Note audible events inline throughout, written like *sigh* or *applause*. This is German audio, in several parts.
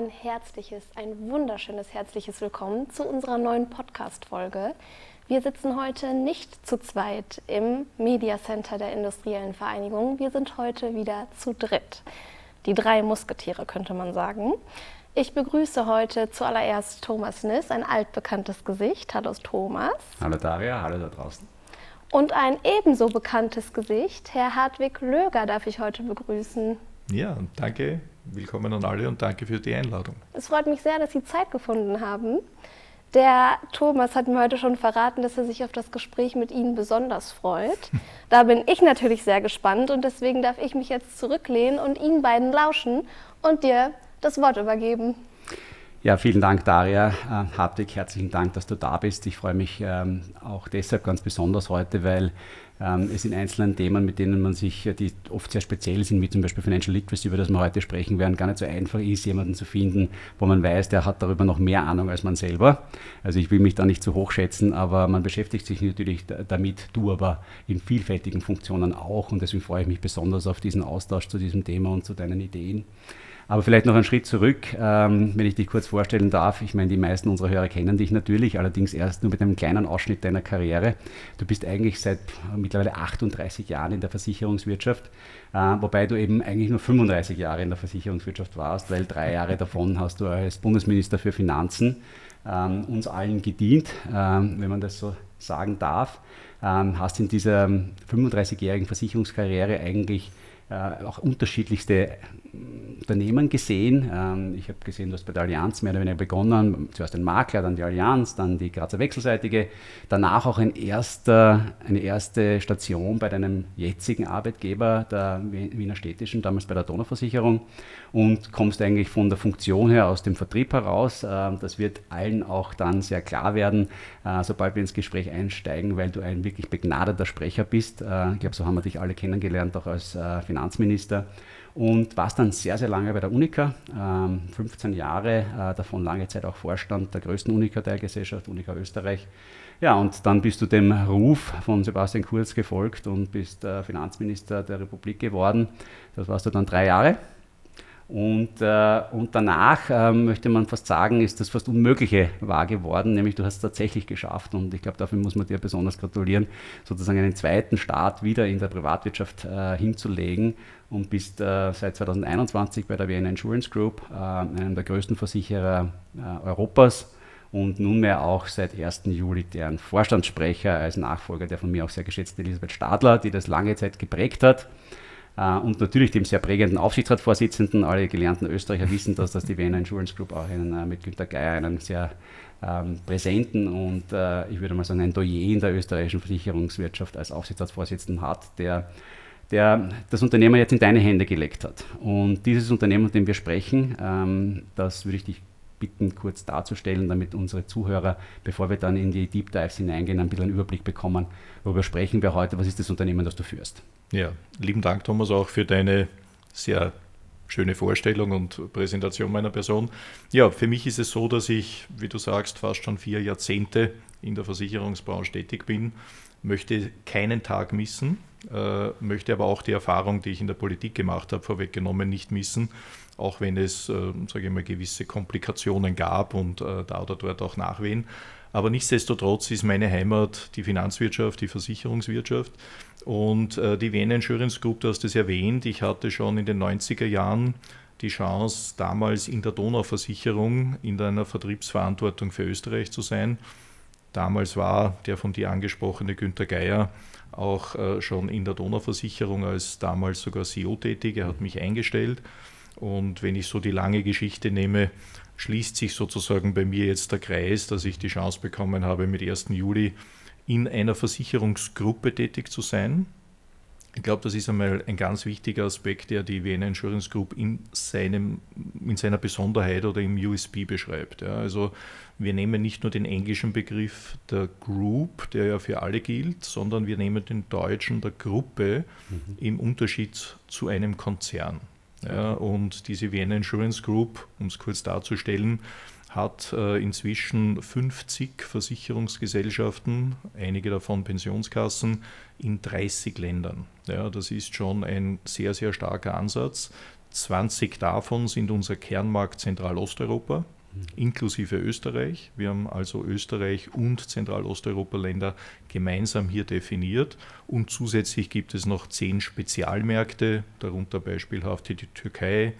ein herzliches, ein wunderschönes herzliches Willkommen zu unserer neuen Podcast-Folge. Wir sitzen heute nicht zu zweit im Media Center der Industriellen Vereinigung. Wir sind heute wieder zu dritt. Die drei Musketiere könnte man sagen. Ich begrüße heute zuallererst Thomas Niss, ein altbekanntes Gesicht. Hallo Thomas. Hallo Daria, hallo da draußen. Und ein ebenso bekanntes Gesicht, Herr Hartwig Löger, darf ich heute begrüßen. Ja, danke, willkommen an alle und danke für die Einladung. Es freut mich sehr, dass Sie Zeit gefunden haben. Der Thomas hat mir heute schon verraten, dass er sich auf das Gespräch mit Ihnen besonders freut. *laughs* Da bin ich natürlich sehr gespannt und deswegen darf ich mich jetzt zurücklehnen und Ihnen beiden lauschen und dir das Wort übergeben. Ja, vielen Dank, Daria. Äh, Hartwig, herzlichen Dank, dass du da bist. Ich freue mich ähm, auch deshalb ganz besonders heute, weil ähm, es in einzelnen Themen, mit denen man sich, äh, die oft sehr speziell sind, wie zum Beispiel Financial Literacy, über das wir heute sprechen werden, gar nicht so einfach ist, jemanden zu finden, wo man weiß, der hat darüber noch mehr Ahnung als man selber. Also ich will mich da nicht zu hoch schätzen, aber man beschäftigt sich natürlich damit, du aber in vielfältigen Funktionen auch und deswegen freue ich mich besonders auf diesen Austausch zu diesem Thema und zu deinen Ideen. Aber vielleicht noch einen Schritt zurück, ähm, wenn ich dich kurz vorstellen darf. Ich meine, die meisten unserer Hörer kennen dich natürlich, allerdings erst nur mit einem kleinen Ausschnitt deiner Karriere. Du bist eigentlich seit mittlerweile 38 Jahren in der Versicherungswirtschaft, äh, wobei du eben eigentlich nur 35 Jahre in der Versicherungswirtschaft warst, weil drei Jahre davon hast du als Bundesminister für Finanzen ähm, uns allen gedient, ähm, wenn man das so sagen darf. Ähm, hast in dieser 35-jährigen Versicherungskarriere eigentlich äh, auch unterschiedlichste Unternehmen gesehen. Ähm, ich habe gesehen, du hast bei der Allianz mehr oder weniger begonnen, zuerst den Makler, dann die Allianz, dann die Grazer Wechselseitige, danach auch ein erster, eine erste Station bei deinem jetzigen Arbeitgeber, der Wiener Städtischen, damals bei der Donauversicherung und kommst eigentlich von der Funktion her aus dem Vertrieb heraus. Ähm, das wird allen auch dann sehr klar werden, äh, sobald wir ins Gespräch einsteigen, weil du ein wirklich begnadeter Sprecher bist. Äh, ich glaube, so haben wir dich alle kennengelernt, auch als Finanzminister und warst dann sehr, sehr lange bei der Unica, ähm, 15 Jahre, äh, davon lange Zeit auch Vorstand der größten Unica-Teilgesellschaft, Unica Österreich. Ja, und dann bist du dem Ruf von Sebastian Kurz gefolgt und bist äh, Finanzminister der Republik geworden. Das warst du dann drei Jahre. Und, äh, und danach äh, möchte man fast sagen, ist das fast Unmögliche wahr geworden, nämlich du hast es tatsächlich geschafft und ich glaube, dafür muss man dir besonders gratulieren, sozusagen einen zweiten Start wieder in der Privatwirtschaft äh, hinzulegen und bist äh, seit 2021 bei der Vienna Insurance Group, äh, einem der größten Versicherer äh, Europas und nunmehr auch seit 1. Juli deren Vorstandssprecher als Nachfolger der von mir auch sehr geschätzten Elisabeth Stadler, die das lange Zeit geprägt hat. Äh, und natürlich dem sehr prägenden Aufsichtsratsvorsitzenden. Alle gelernten Österreicher wissen, dass das die Vienna Insurance Group auch einen, äh, mit Günter Geier einen sehr ähm, präsenten und äh, ich würde mal sagen ein Doyen in der österreichischen Versicherungswirtschaft als Aufsichtsratsvorsitzenden hat, der der das Unternehmen jetzt in deine Hände gelegt hat. Und dieses Unternehmen, von dem wir sprechen, ähm, das würde ich dich bitten, kurz darzustellen, damit unsere Zuhörer, bevor wir dann in die Deep Dives hineingehen, ein bisschen einen Überblick bekommen, worüber sprechen wir heute, was ist das Unternehmen, das du führst. Ja, lieben Dank, Thomas, auch für deine sehr schöne Vorstellung und Präsentation meiner Person. Ja, für mich ist es so, dass ich, wie du sagst, fast schon vier Jahrzehnte in der Versicherungsbranche tätig bin, möchte keinen Tag missen, äh, möchte aber auch die Erfahrung, die ich in der Politik gemacht habe, vorweggenommen nicht missen, auch wenn es, äh, sage ich mal, gewisse Komplikationen gab und äh, da oder dort auch Nachwehen. Aber nichtsdestotrotz ist meine Heimat die Finanzwirtschaft, die Versicherungswirtschaft. Und äh, die Vienna Insurance Group, du hast es erwähnt, ich hatte schon in den 90er Jahren die Chance, damals in der Donauversicherung in einer Vertriebsverantwortung für Österreich zu sein. Damals war der von dir angesprochene Günter Geier auch äh, schon in der Donauversicherung als damals sogar CEO tätig. Er hat mich eingestellt. Und wenn ich so die lange Geschichte nehme, schließt sich sozusagen bei mir jetzt der Kreis, dass ich die Chance bekommen habe, mit 1. Juli in einer Versicherungsgruppe tätig zu sein. Ich glaube, das ist einmal ein ganz wichtiger Aspekt, der die Vienna Insurance Group in, seinem, in seiner Besonderheit oder im USB beschreibt. Ja, also wir nehmen nicht nur den englischen Begriff der Group, der ja für alle gilt, sondern wir nehmen den deutschen der Gruppe mhm. im Unterschied zu einem Konzern. Ja, und diese Vienna Insurance Group, um es kurz darzustellen, hat äh, inzwischen 50 Versicherungsgesellschaften, einige davon Pensionskassen, in 30 Ländern. Ja, das ist schon ein sehr, sehr starker Ansatz, 20 davon sind unser Kernmarkt Zentralosteuropa, inklusive Österreich. Wir haben also Österreich und Zentralosteuropa-Länder gemeinsam hier definiert. Und zusätzlich gibt es noch zehn Spezialmärkte, darunter beispielhaft die Türkei,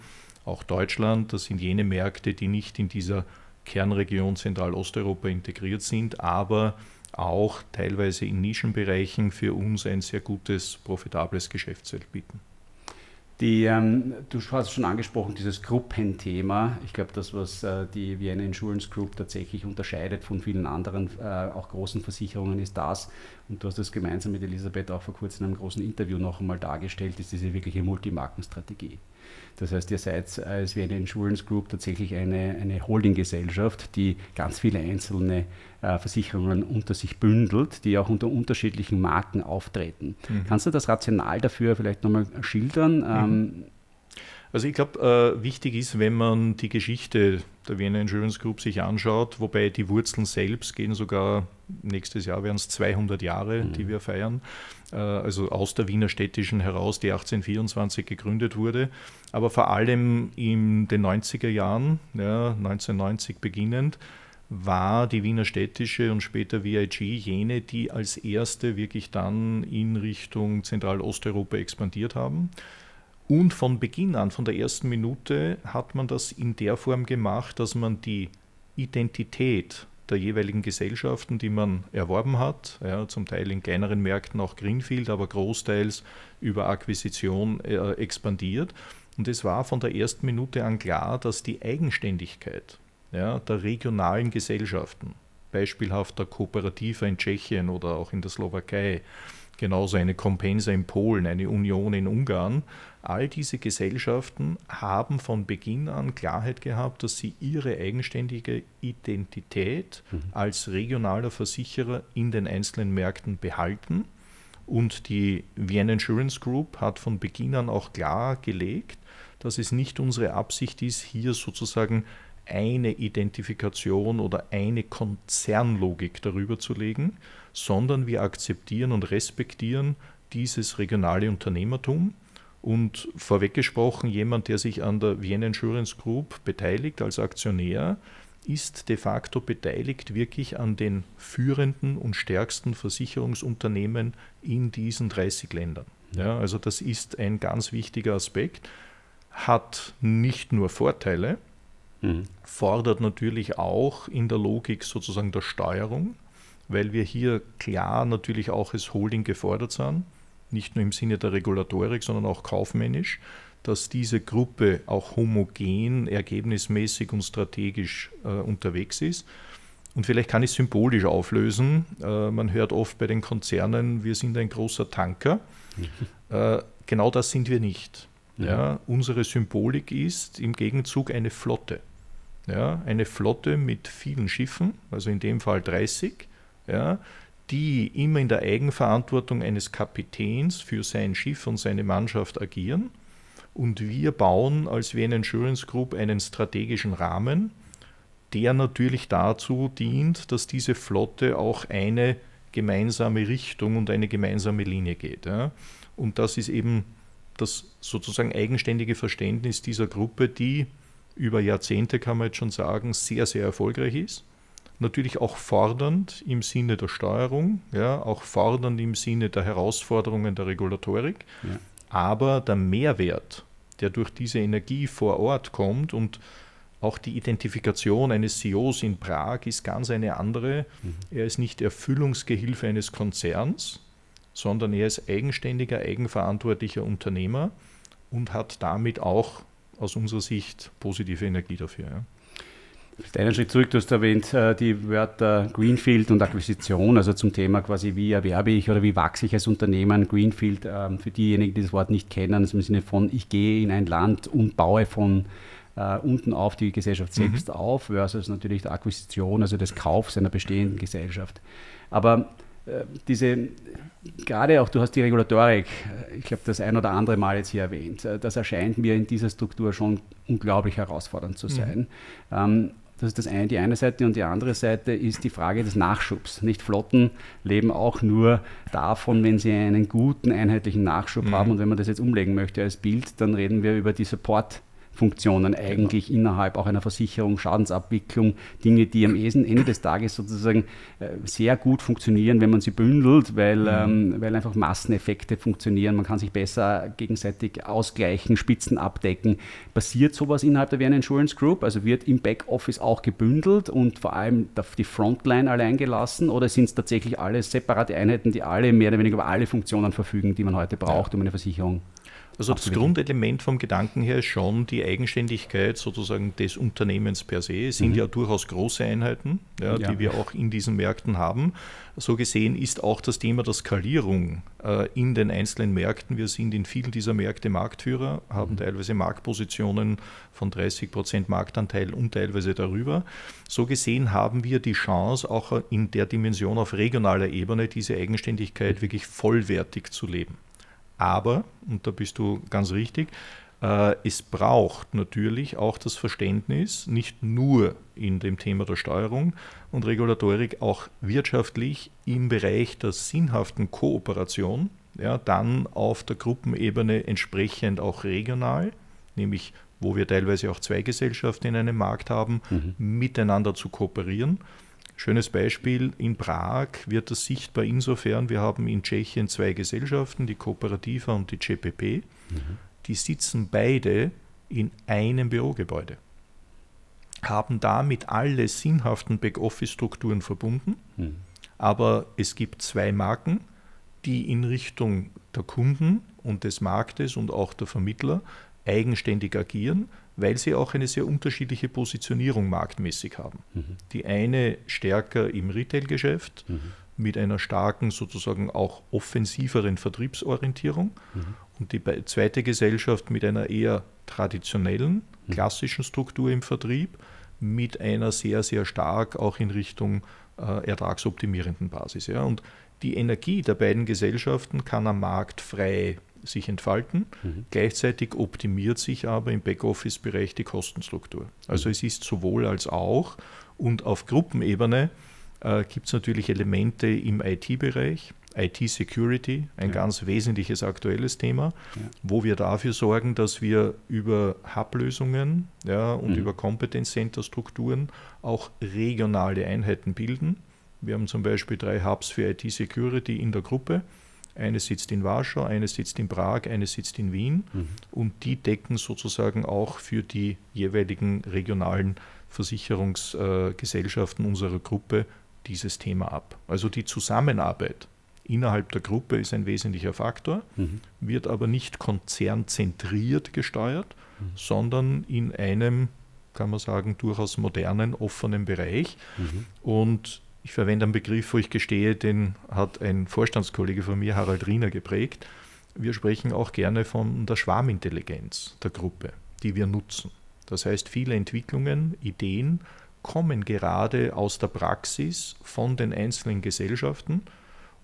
auch Deutschland. Das sind jene Märkte, die nicht in dieser Kernregion Zentralosteuropa integriert sind, aber auch teilweise in Nischenbereichen für uns ein sehr gutes, profitables Geschäftsfeld bieten. Die, ähm, du hast schon angesprochen, dieses Gruppenthema. Ich glaube, das, was äh, die Vienna Insurance Group tatsächlich unterscheidet von vielen anderen, äh, auch großen Versicherungen, ist das, und du hast das gemeinsam mit Elisabeth auch vor kurzem in einem großen Interview noch einmal dargestellt, ist diese wirkliche Multimarkenstrategie. Das heißt, ihr seid als Vienna Insurance Group tatsächlich eine, eine Holdinggesellschaft, die ganz viele einzelne äh, Versicherungen unter sich bündelt, die auch unter unterschiedlichen Marken auftreten. Mhm. Kannst du das Rational dafür vielleicht nochmal schildern? Mhm. Ähm, also ich glaube, äh, wichtig ist, wenn man die Geschichte der Vienna Insurance Group sich anschaut, wobei die Wurzeln selbst gehen sogar, nächstes Jahr werden es 200 Jahre, mhm. die wir feiern, äh, also aus der Wiener Städtischen heraus, die 1824 gegründet wurde, aber vor allem in den 90er Jahren, ja, 1990 beginnend, war die Wiener Städtische und später VIG jene, die als erste wirklich dann in Richtung Zentralosteuropa expandiert haben. Und von Beginn an, von der ersten Minute, hat man das in der Form gemacht, dass man die Identität der jeweiligen Gesellschaften, die man erworben hat, ja, zum Teil in kleineren Märkten auch Greenfield, aber großteils über Akquisition äh, expandiert. Und es war von der ersten Minute an klar, dass die Eigenständigkeit ja, der regionalen Gesellschaften, beispielhaft der Kooperative in Tschechien oder auch in der Slowakei, genauso eine Compensa in Polen, eine Union in Ungarn. All diese Gesellschaften haben von Beginn an Klarheit gehabt, dass sie ihre eigenständige Identität mhm. als regionaler Versicherer in den einzelnen Märkten behalten. Und die Vienna Insurance Group hat von Beginn an auch klargelegt, dass es nicht unsere Absicht ist, hier sozusagen eine Identifikation oder eine Konzernlogik darüber zu legen, sondern wir akzeptieren und respektieren dieses regionale Unternehmertum. Und vorweggesprochen, jemand, der sich an der Vienna Insurance Group beteiligt als Aktionär, ist de facto beteiligt wirklich an den führenden und stärksten Versicherungsunternehmen in diesen 30 Ländern. Ja, also das ist ein ganz wichtiger Aspekt, hat nicht nur Vorteile, mhm. fordert natürlich auch in der Logik sozusagen der Steuerung, weil wir hier klar natürlich auch als Holding gefordert sind, nicht nur im Sinne der Regulatorik, sondern auch kaufmännisch, dass diese Gruppe auch homogen, ergebnismäßig und strategisch äh, unterwegs ist. Und vielleicht kann ich symbolisch auflösen. Äh, man hört oft bei den Konzernen, wir sind ein großer Tanker. *laughs* äh, genau das sind wir nicht. Ja. ja. unsere Symbolik ist im Gegenzug eine Flotte. Ja, eine Flotte mit vielen Schiffen, also in dem Fall 30, ja, die immer in der Eigenverantwortung eines Kapitäns für sein Schiff und seine Mannschaft agieren. Und wir bauen als Vienna Insurance Group einen strategischen Rahmen, der natürlich dazu dient, dass diese Flotte auch eine gemeinsame Richtung und eine gemeinsame Linie geht. Ja. Und das ist eben das sozusagen eigenständige Verständnis dieser Gruppe, die über Jahrzehnte, kann man jetzt schon sagen, sehr, sehr erfolgreich ist natürlich auch fordernd im Sinne der Steuerung, ja, auch fordernd im Sinne der Herausforderungen der Regulatorik. Ja. Aber der Mehrwert, der durch diese Energie vor Ort kommt und auch die Identifikation eines CEOs in Prag ist ganz eine andere. Mhm. Er ist nicht Erfüllungsgehilfe eines Konzerns, sondern er ist eigenständiger, eigenverantwortlicher Unternehmer und hat damit auch aus unserer Sicht positive Energie dafür. Ja. Einen Schritt zurück, du hast erwähnt äh, die Wörter Greenfield und Akquisition, also zum Thema quasi, wie erwerbe ich oder wie wachse ich als Unternehmen. Greenfield, ähm, für diejenigen, die das Wort nicht kennen, also im Sinne von, ich gehe in ein Land und baue von äh, unten auf die Gesellschaft mhm. selbst mhm. auf, versus natürlich der Akquisition, also des Kaufs einer bestehenden Gesellschaft. Aber äh, diese, gerade auch, du hast die Regulatorik, ich glaube, das ein oder andere Mal jetzt hier erwähnt, das erscheint mir in dieser Struktur schon unglaublich herausfordernd zu mhm. sein. Mhm. Ähm, Das ist das eine, die eine Seite und die andere Seite ist die Frage des Nachschubs. Nicht Flotten leben auch nur davon, wenn sie einen guten einheitlichen Nachschub mhm. haben und wenn man das jetzt umlegen möchte als Bild, dann reden wir über die Support Funktionen eigentlich genau. innerhalb auch einer Versicherung, Schadensabwicklung, Dinge, die am Ende des Tages sozusagen äh, sehr gut funktionieren, wenn man sie bündelt, weil, mhm. ähm, weil einfach Masseneffekte funktionieren. Man kann sich besser gegenseitig ausgleichen, Spitzen abdecken. Passiert sowas innerhalb der Vienna Insurance Group? Also wird im Backoffice auch gebündelt und vor allem die Frontline allein gelassen oder sind es tatsächlich alle separate Einheiten, die alle mehr oder weniger über alle Funktionen verfügen, die man heute braucht, um eine Versicherung also das Grundelement vom Gedanken her ist schon die Eigenständigkeit sozusagen des Unternehmens per se. Es sind mhm. ja durchaus große Einheiten, ja, ja. die wir auch in diesen Märkten haben. So gesehen ist auch das Thema der Skalierung äh, in den einzelnen Märkten. Wir sind in vielen dieser Märkte Marktführer, haben mhm. teilweise Marktpositionen von 30 Prozent Marktanteil und teilweise darüber. So gesehen haben wir die Chance, auch in der Dimension auf regionaler Ebene diese Eigenständigkeit wirklich vollwertig zu leben. Aber, und da bist du ganz richtig, äh, es braucht natürlich auch das Verständnis, nicht nur in dem Thema der Steuerung und Regulatorik, auch wirtschaftlich im Bereich der sinnhaften Kooperation, ja, dann auf der Gruppenebene entsprechend auch regional, nämlich wo wir teilweise auch zwei Gesellschaften in einem Markt haben, mhm. miteinander zu kooperieren Schönes Beispiel, in Prag wird das sichtbar insofern, wir haben in Tschechien zwei Gesellschaften, die Kooperativa und die CPP, mhm. die sitzen beide in einem Bürogebäude, haben damit alle sinnhaften Backoffice-Strukturen verbunden, mhm. aber es gibt zwei Marken, die in Richtung der Kunden und des Marktes und auch der Vermittler eigenständig agieren, weil sie auch eine sehr unterschiedliche Positionierung marktmäßig haben. Mhm. Die eine stärker im Retail-Geschäft mhm. mit einer starken, sozusagen auch offensiveren Vertriebsorientierung mhm. und die zweite Gesellschaft mit einer eher traditionellen, mhm. klassischen Struktur im Vertrieb mit einer sehr, sehr stark auch in Richtung äh, ertragsoptimierenden Basis. Ja. Und die Energie der beiden Gesellschaften kann am Markt frei sich entfalten. Mhm. Gleichzeitig optimiert sich aber im Backoffice-Bereich die Kostenstruktur. Also mhm. es ist sowohl als auch und auf Gruppenebene äh, gibt es natürlich Elemente im IT-Bereich, IT-Security, ein ja. ganz wesentliches aktuelles Thema, ja. wo wir dafür sorgen, dass wir über Hub-Lösungen ja, und mhm. über Competence-Center-Strukturen auch regionale Einheiten bilden. Wir haben zum Beispiel drei Hubs für IT-Security in der Gruppe eine sitzt in Warschau, eine sitzt in Prag, eine sitzt in Wien mhm. und die decken sozusagen auch für die jeweiligen regionalen Versicherungsgesellschaften unserer Gruppe dieses Thema ab. Also die Zusammenarbeit innerhalb der Gruppe ist ein wesentlicher Faktor, mhm. wird aber nicht konzernzentriert gesteuert, mhm. sondern in einem, kann man sagen, durchaus modernen, offenen Bereich. Mhm. Und ich verwende einen Begriff, wo ich gestehe, den hat ein Vorstandskollege von mir, Harald Riener, geprägt. Wir sprechen auch gerne von der Schwarmintelligenz der Gruppe, die wir nutzen. Das heißt, viele Entwicklungen, Ideen kommen gerade aus der Praxis von den einzelnen Gesellschaften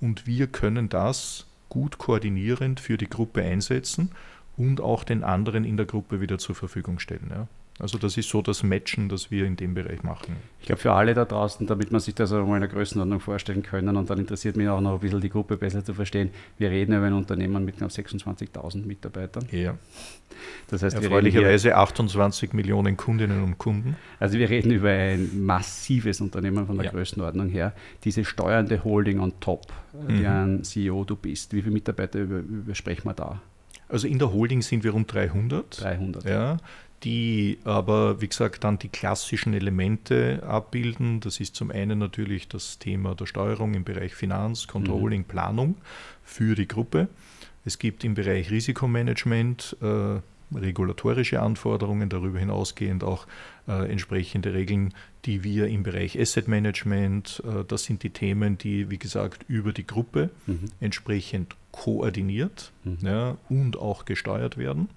und wir können das gut koordinierend für die Gruppe einsetzen und auch den anderen in der Gruppe wieder zur Verfügung stellen. Ja. Also das ist so das Matchen, das wir in dem Bereich machen. Ich glaube für alle da draußen, damit man sich das auch mal in der Größenordnung vorstellen können und dann interessiert mich auch noch ein bisschen die Gruppe besser zu verstehen. Wir reden über ein Unternehmen mit knapp 26.000 Mitarbeitern. Ja. Das heißt, erfreulicherweise 28 Millionen Kundinnen und Kunden. Also wir reden über ein massives Unternehmen von der ja. Größenordnung her. Diese steuernde Holding on top, mhm. deren CEO du bist. Wie viele Mitarbeiter über, über sprechen wir da? Also in der Holding sind wir rund 300. 300. Ja die aber, wie gesagt, dann die klassischen Elemente abbilden. Das ist zum einen natürlich das Thema der Steuerung im Bereich Finanz, Controlling, mhm. Planung für die Gruppe. Es gibt im Bereich Risikomanagement äh, regulatorische Anforderungen, darüber hinausgehend auch äh, entsprechende Regeln, die wir im Bereich Asset Management, äh, das sind die Themen, die, wie gesagt, über die Gruppe mhm. entsprechend koordiniert mhm. ja, und auch gesteuert werden.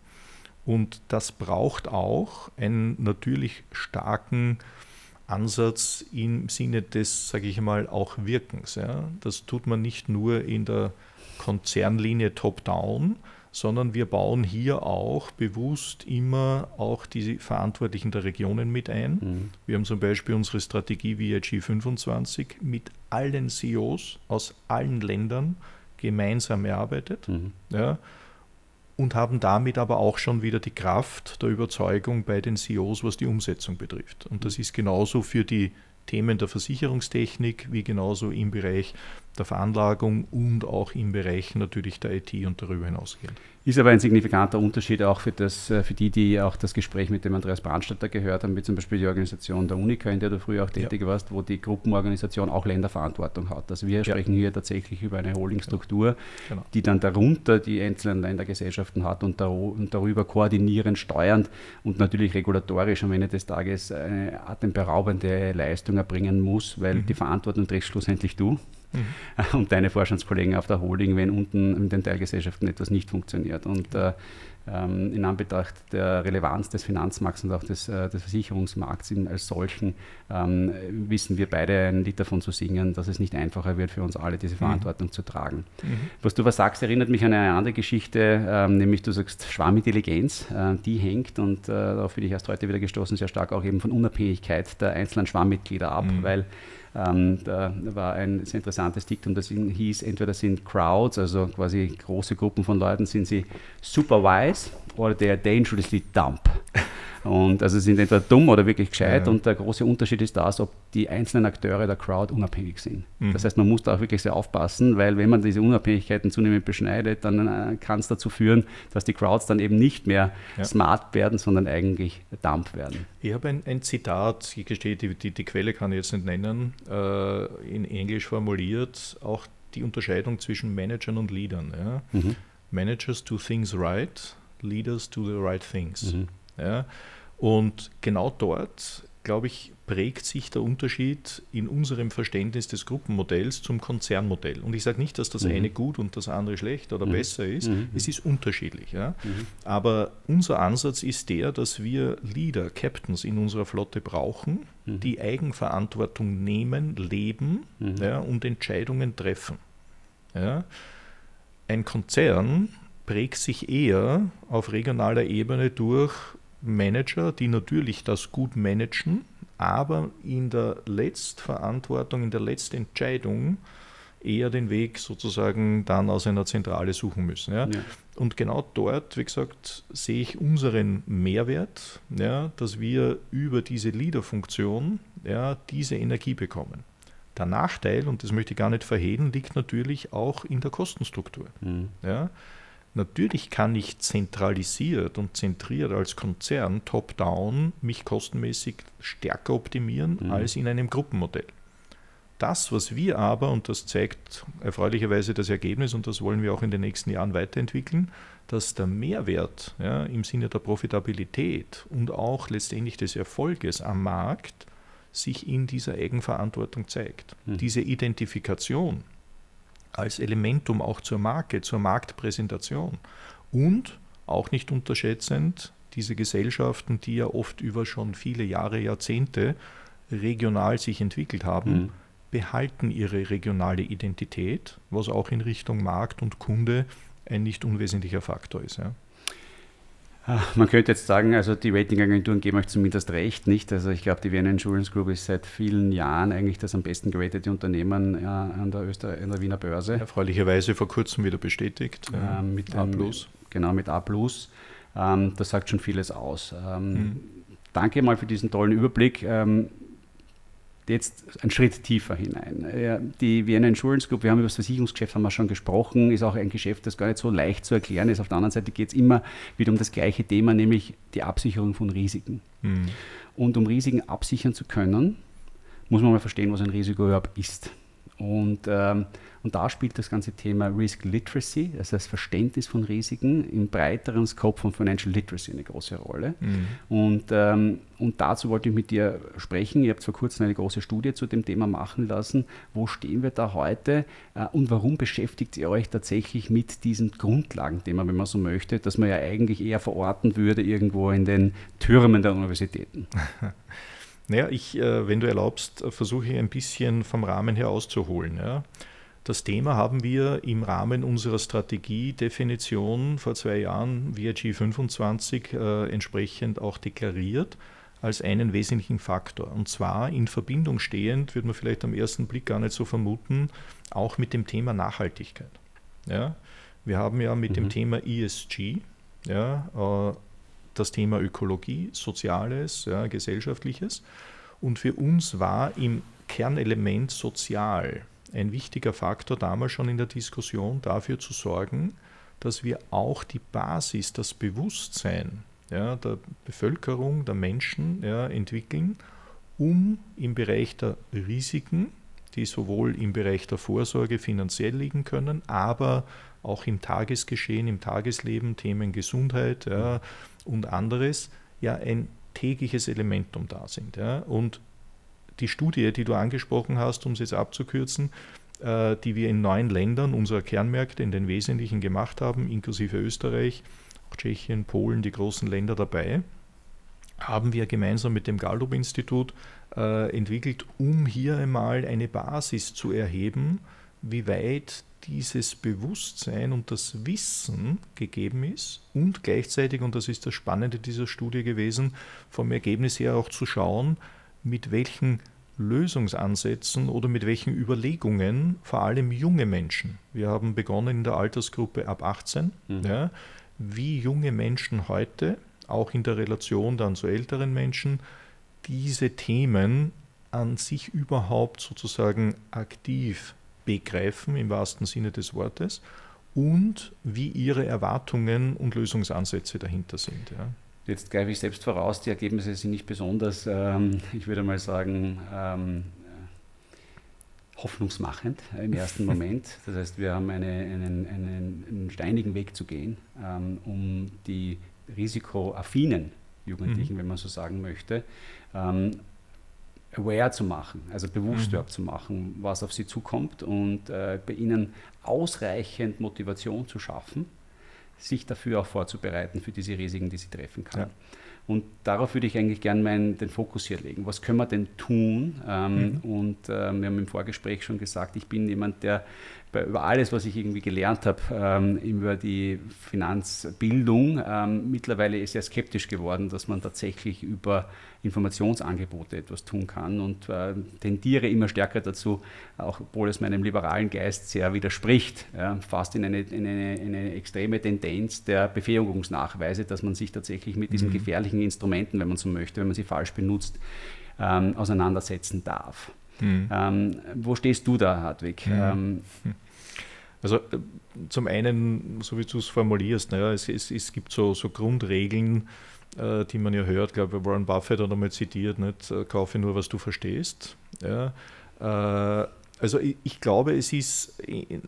Und das braucht auch einen natürlich starken Ansatz im Sinne des, sage ich mal, auch Wirkens. Ja. Das tut man nicht nur in der Konzernlinie top-down, sondern wir bauen hier auch bewusst immer auch die Verantwortlichen der Regionen mit ein. Mhm. Wir haben zum Beispiel unsere Strategie VIG 25 mit allen CEOs aus allen Ländern gemeinsam erarbeitet. Mhm. Ja, und haben damit aber auch schon wieder die Kraft der Überzeugung bei den CEOs, was die Umsetzung betrifft. Und das ist genauso für die Themen der Versicherungstechnik wie genauso im Bereich der Veranlagung und auch im Bereich natürlich der IT und darüber hinausgehend. Ist aber ein signifikanter Unterschied auch für, das, äh, für die, die auch das Gespräch mit dem Andreas Brandstätter gehört haben, wie zum Beispiel die Organisation der Unica, in der du früher auch tätig ja. warst, wo die Gruppenorganisation auch Länderverantwortung hat. Also wir ja. sprechen hier tatsächlich über eine Holdingstruktur, genau. die dann darunter die einzelnen Ländergesellschaften hat und darüber koordinierend, steuernd und natürlich regulatorisch am Ende des Tages eine atemberaubende Leistung erbringen muss, weil mhm. die Verantwortung trägst schlussendlich du mhm. *laughs* und deine Vorstandskollegen auf der Holding, wenn unten in den Teilgesellschaften etwas nicht funktioniert. Und äh, ähm, in Anbetracht der Relevanz des Finanzmarkts und auch des, äh, des Versicherungsmarkts als solchen ähm, wissen wir beide ein Lied davon zu singen, dass es nicht einfacher wird für uns alle, diese mhm. Verantwortung mhm. zu tragen. Mhm. Was du was sagst, erinnert mich an eine andere Geschichte, ähm, nämlich du sagst Schwarmintelligenz, äh, die hängt und äh, darauf bin ich erst heute wieder gestoßen, sehr stark auch eben von Unabhängigkeit der einzelnen Schwarmmitglieder ab, mhm. weil ähm, da war ein sehr interessantes Diktum, das hieß, entweder sind Crowds, also quasi große Gruppen von Leuten, sind sie super wise oder they are dangerously dumb. Und also sind entweder dumm oder wirklich gescheit. Ja. Und der große Unterschied ist das, ob die einzelnen Akteure der Crowd unabhängig sind. Mhm. Das heißt, man muss da auch wirklich sehr aufpassen, weil wenn man diese Unabhängigkeiten zunehmend beschneidet, dann äh, kann es dazu führen, dass die Crowds dann eben nicht mehr ja. smart werden, sondern eigentlich dump werden. Ich habe ein, ein, Zitat, ich gestehe, die, die, die, Quelle kann ich jetzt nicht nennen, äh, in Englisch formuliert, auch die Unterscheidung zwischen Managern und Leadern. Ja? Mhm. Managers do things right, Leaders do the right things. Mhm. Ja? Und genau dort, glaube ich, prägt sich der Unterschied in unserem Verständnis des Gruppenmodells zum Konzernmodell. Und ich sage nicht, dass das mhm. eine gut und das andere schlecht oder mhm. besser ist. Mhm. Es ist unterschiedlich. Ja? Mhm. Aber unser Ansatz ist der, dass wir Leader, Captains in unserer Flotte brauchen, mhm. die Eigenverantwortung nehmen, leben mhm. ja, und Entscheidungen treffen. Ja? Ein Konzern prägt sich eher auf regionaler Ebene durch Manager, die natürlich das gut managen, aber in der Letztverantwortung, in der Letztentscheidung eher den Weg sozusagen dann aus einer Zentrale suchen müssen. Ja? ja. Und genau dort, wie gesagt, sehe ich unseren Mehrwert, ja, dass wir über diese Leader-Funktion ja, diese Energie bekommen. Der Nachteil, und das möchte ich gar nicht verhehlen, liegt natürlich auch in der Kostenstruktur. Mhm. Ja? Natürlich kann ich zentralisiert und zentriert als Konzern top-down mich kostenmäßig stärker optimieren mhm. als in einem Gruppenmodell. Das, was wir aber, und das zeigt erfreulicherweise das Ergebnis, und das wollen wir auch in den nächsten Jahren weiterentwickeln, dass der Mehrwert ja, im Sinne der Profitabilität und auch letztendlich des Erfolges am Markt sich in dieser Eigenverantwortung zeigt. Mhm. Diese Identifikation als Elementum auch zur Marke, zur Marktpräsentation. Und auch nicht unterschätzend, diese Gesellschaften, die ja oft über schon viele Jahre, Jahrzehnte regional sich entwickelt haben, mhm. behalten ihre regionale Identität, was auch in Richtung Markt und Kunde ein nicht unwesentlicher Faktor ist. Ja. Ah, man könnte jetzt sagen, also die Ratingagenturen geben euch zumindest recht, nicht? Also ich glaube, die Vienna Insurance Group ist seit vielen Jahren eigentlich das am besten geratete Unternehmen ja, an, der Öster an der Wiener Börse. Erfreulicherweise vor kurzem wieder bestätigt. Ähm, mit A+. Dem, genau, mit A+. Ähm, das sagt schon vieles aus. Ähm, mhm. Danke mal für diesen tollen Überblick. Ähm, jetzt einen Schritt tiefer hinein. Die Vienna Insurance Group, wir haben über das Versicherungsgeschäft haben wir schon gesprochen, ist auch ein Geschäft, das gar nicht so leicht zu erklären ist. Auf der anderen Seite geht es immer wieder um das gleiche Thema, nämlich die Absicherung von Risiken. Mhm. Und um Risiken absichern zu können, muss man mal verstehen, was ein Risiko überhaupt ist. Und ähm, und da spielt das ganze Thema Risk Literacy, also das Verständnis von Risiken im breiteren Scope von Financial Literacy eine große Rolle. Mhm. Und, ähm, und dazu wollte ich mit dir sprechen. Ihr habt vor kurzem eine große Studie zu dem Thema machen lassen. Wo stehen wir da heute äh, und warum beschäftigt ihr euch tatsächlich mit diesem Grundlagenthema, wenn man so möchte, das man ja eigentlich eher verorten würde irgendwo in den Türmen der Universitäten? *laughs* Naja, ich, äh, wenn du erlaubst, versuche ich ein bisschen vom Rahmen her auszuholen. Ja. Das Thema haben wir im Rahmen unserer Strategiedefinition vor zwei Jahren VIG 25 äh, entsprechend auch deklariert als einen wesentlichen Faktor. Und zwar in Verbindung stehend, würde man vielleicht am ersten Blick gar nicht so vermuten, auch mit dem Thema Nachhaltigkeit. Ja? Wir haben ja mit mhm. dem Thema ESG ja, äh, das Thema Ökologie, Soziales, ja, Gesellschaftliches. Und für uns war im Kernelement sozial ein wichtiger Faktor damals schon in der Diskussion, dafür zu sorgen, dass wir auch die Basis, das Bewusstsein ja, der Bevölkerung, der Menschen ja, entwickeln, um im Bereich der Risiken, die sowohl im Bereich der Vorsorge finanziell liegen können, aber auch im Tagesgeschehen, im Tagesleben, Themen Gesundheit ja, und anderes, ja ein tägliches Elementum da sind. Ja. Und die Studie, die du angesprochen hast, um es jetzt abzukürzen, äh, die wir in neun Ländern unserer Kernmärkte in den Wesentlichen gemacht haben, inklusive Österreich, auch Tschechien, Polen, die großen Länder dabei, haben wir gemeinsam mit dem Gallup-Institut äh, entwickelt, um hier einmal eine Basis zu erheben, wie weit dieses Bewusstsein und das Wissen gegeben ist und gleichzeitig, und das ist das Spannende dieser Studie gewesen, vom Ergebnis her auch zu schauen, mit welchen Lösungsansätzen oder mit welchen Überlegungen vor allem junge Menschen, wir haben begonnen in der Altersgruppe ab 18, mhm. ja, wie junge Menschen heute, auch in der Relation dann zu älteren Menschen, diese Themen an sich überhaupt sozusagen aktiv begreifen im wahrsten Sinne des Wortes und wie ihre Erwartungen und Lösungsansätze dahinter sind. Ja. Jetzt greife ich selbst voraus, die Ergebnisse sind nicht besonders, ähm, ich würde mal sagen, ähm, hoffnungsmachend im ersten *laughs* Moment. Das heißt, wir haben eine, einen, einen, einen, steinigen Weg zu gehen, ähm, um die risikoaffinen Jugendlichen, mhm. wenn man so sagen möchte, ähm, aware zu machen, also bewusst mhm. zu machen, was auf sie zukommt und äh, bei ihnen ausreichend Motivation zu schaffen, sich dafür auch vorzubereiten für diese Risiken, die sie treffen kann. Ja. Und darauf würde ich eigentlich gerne den Fokus hier legen. Was können wir denn tun? Ähm, mhm. Und äh, wir haben im Vorgespräch schon gesagt, ich bin jemand, der bei, über alles, was ich irgendwie gelernt habe, ähm, über die Finanzbildung, ähm, mittlerweile sehr skeptisch geworden, dass man tatsächlich über Informationsangebote etwas tun kann und äh, tendiere immer stärker dazu, auch obwohl es meinem liberalen Geist sehr widerspricht, ja, fast in eine, in eine, eine, extreme Tendenz der Befähigungsnachweise, dass man sich tatsächlich mit diesen mhm. gefährlichen Instrumenten, wenn man so möchte, wenn man sie falsch benutzt, ähm, auseinandersetzen darf. Mhm. Ähm, wo stehst du da, Hartwig? Mhm. Ähm, also äh, zum einen, so wie du es formulierst, naja, es, es, es gibt so, so Grundregeln, äh, die man ja hört, glaube ich, Warren Buffett hat einmal zitiert, nicht, äh, kaufe nur, was du verstehst. Ja. Äh, also ich, ich, glaube, es ist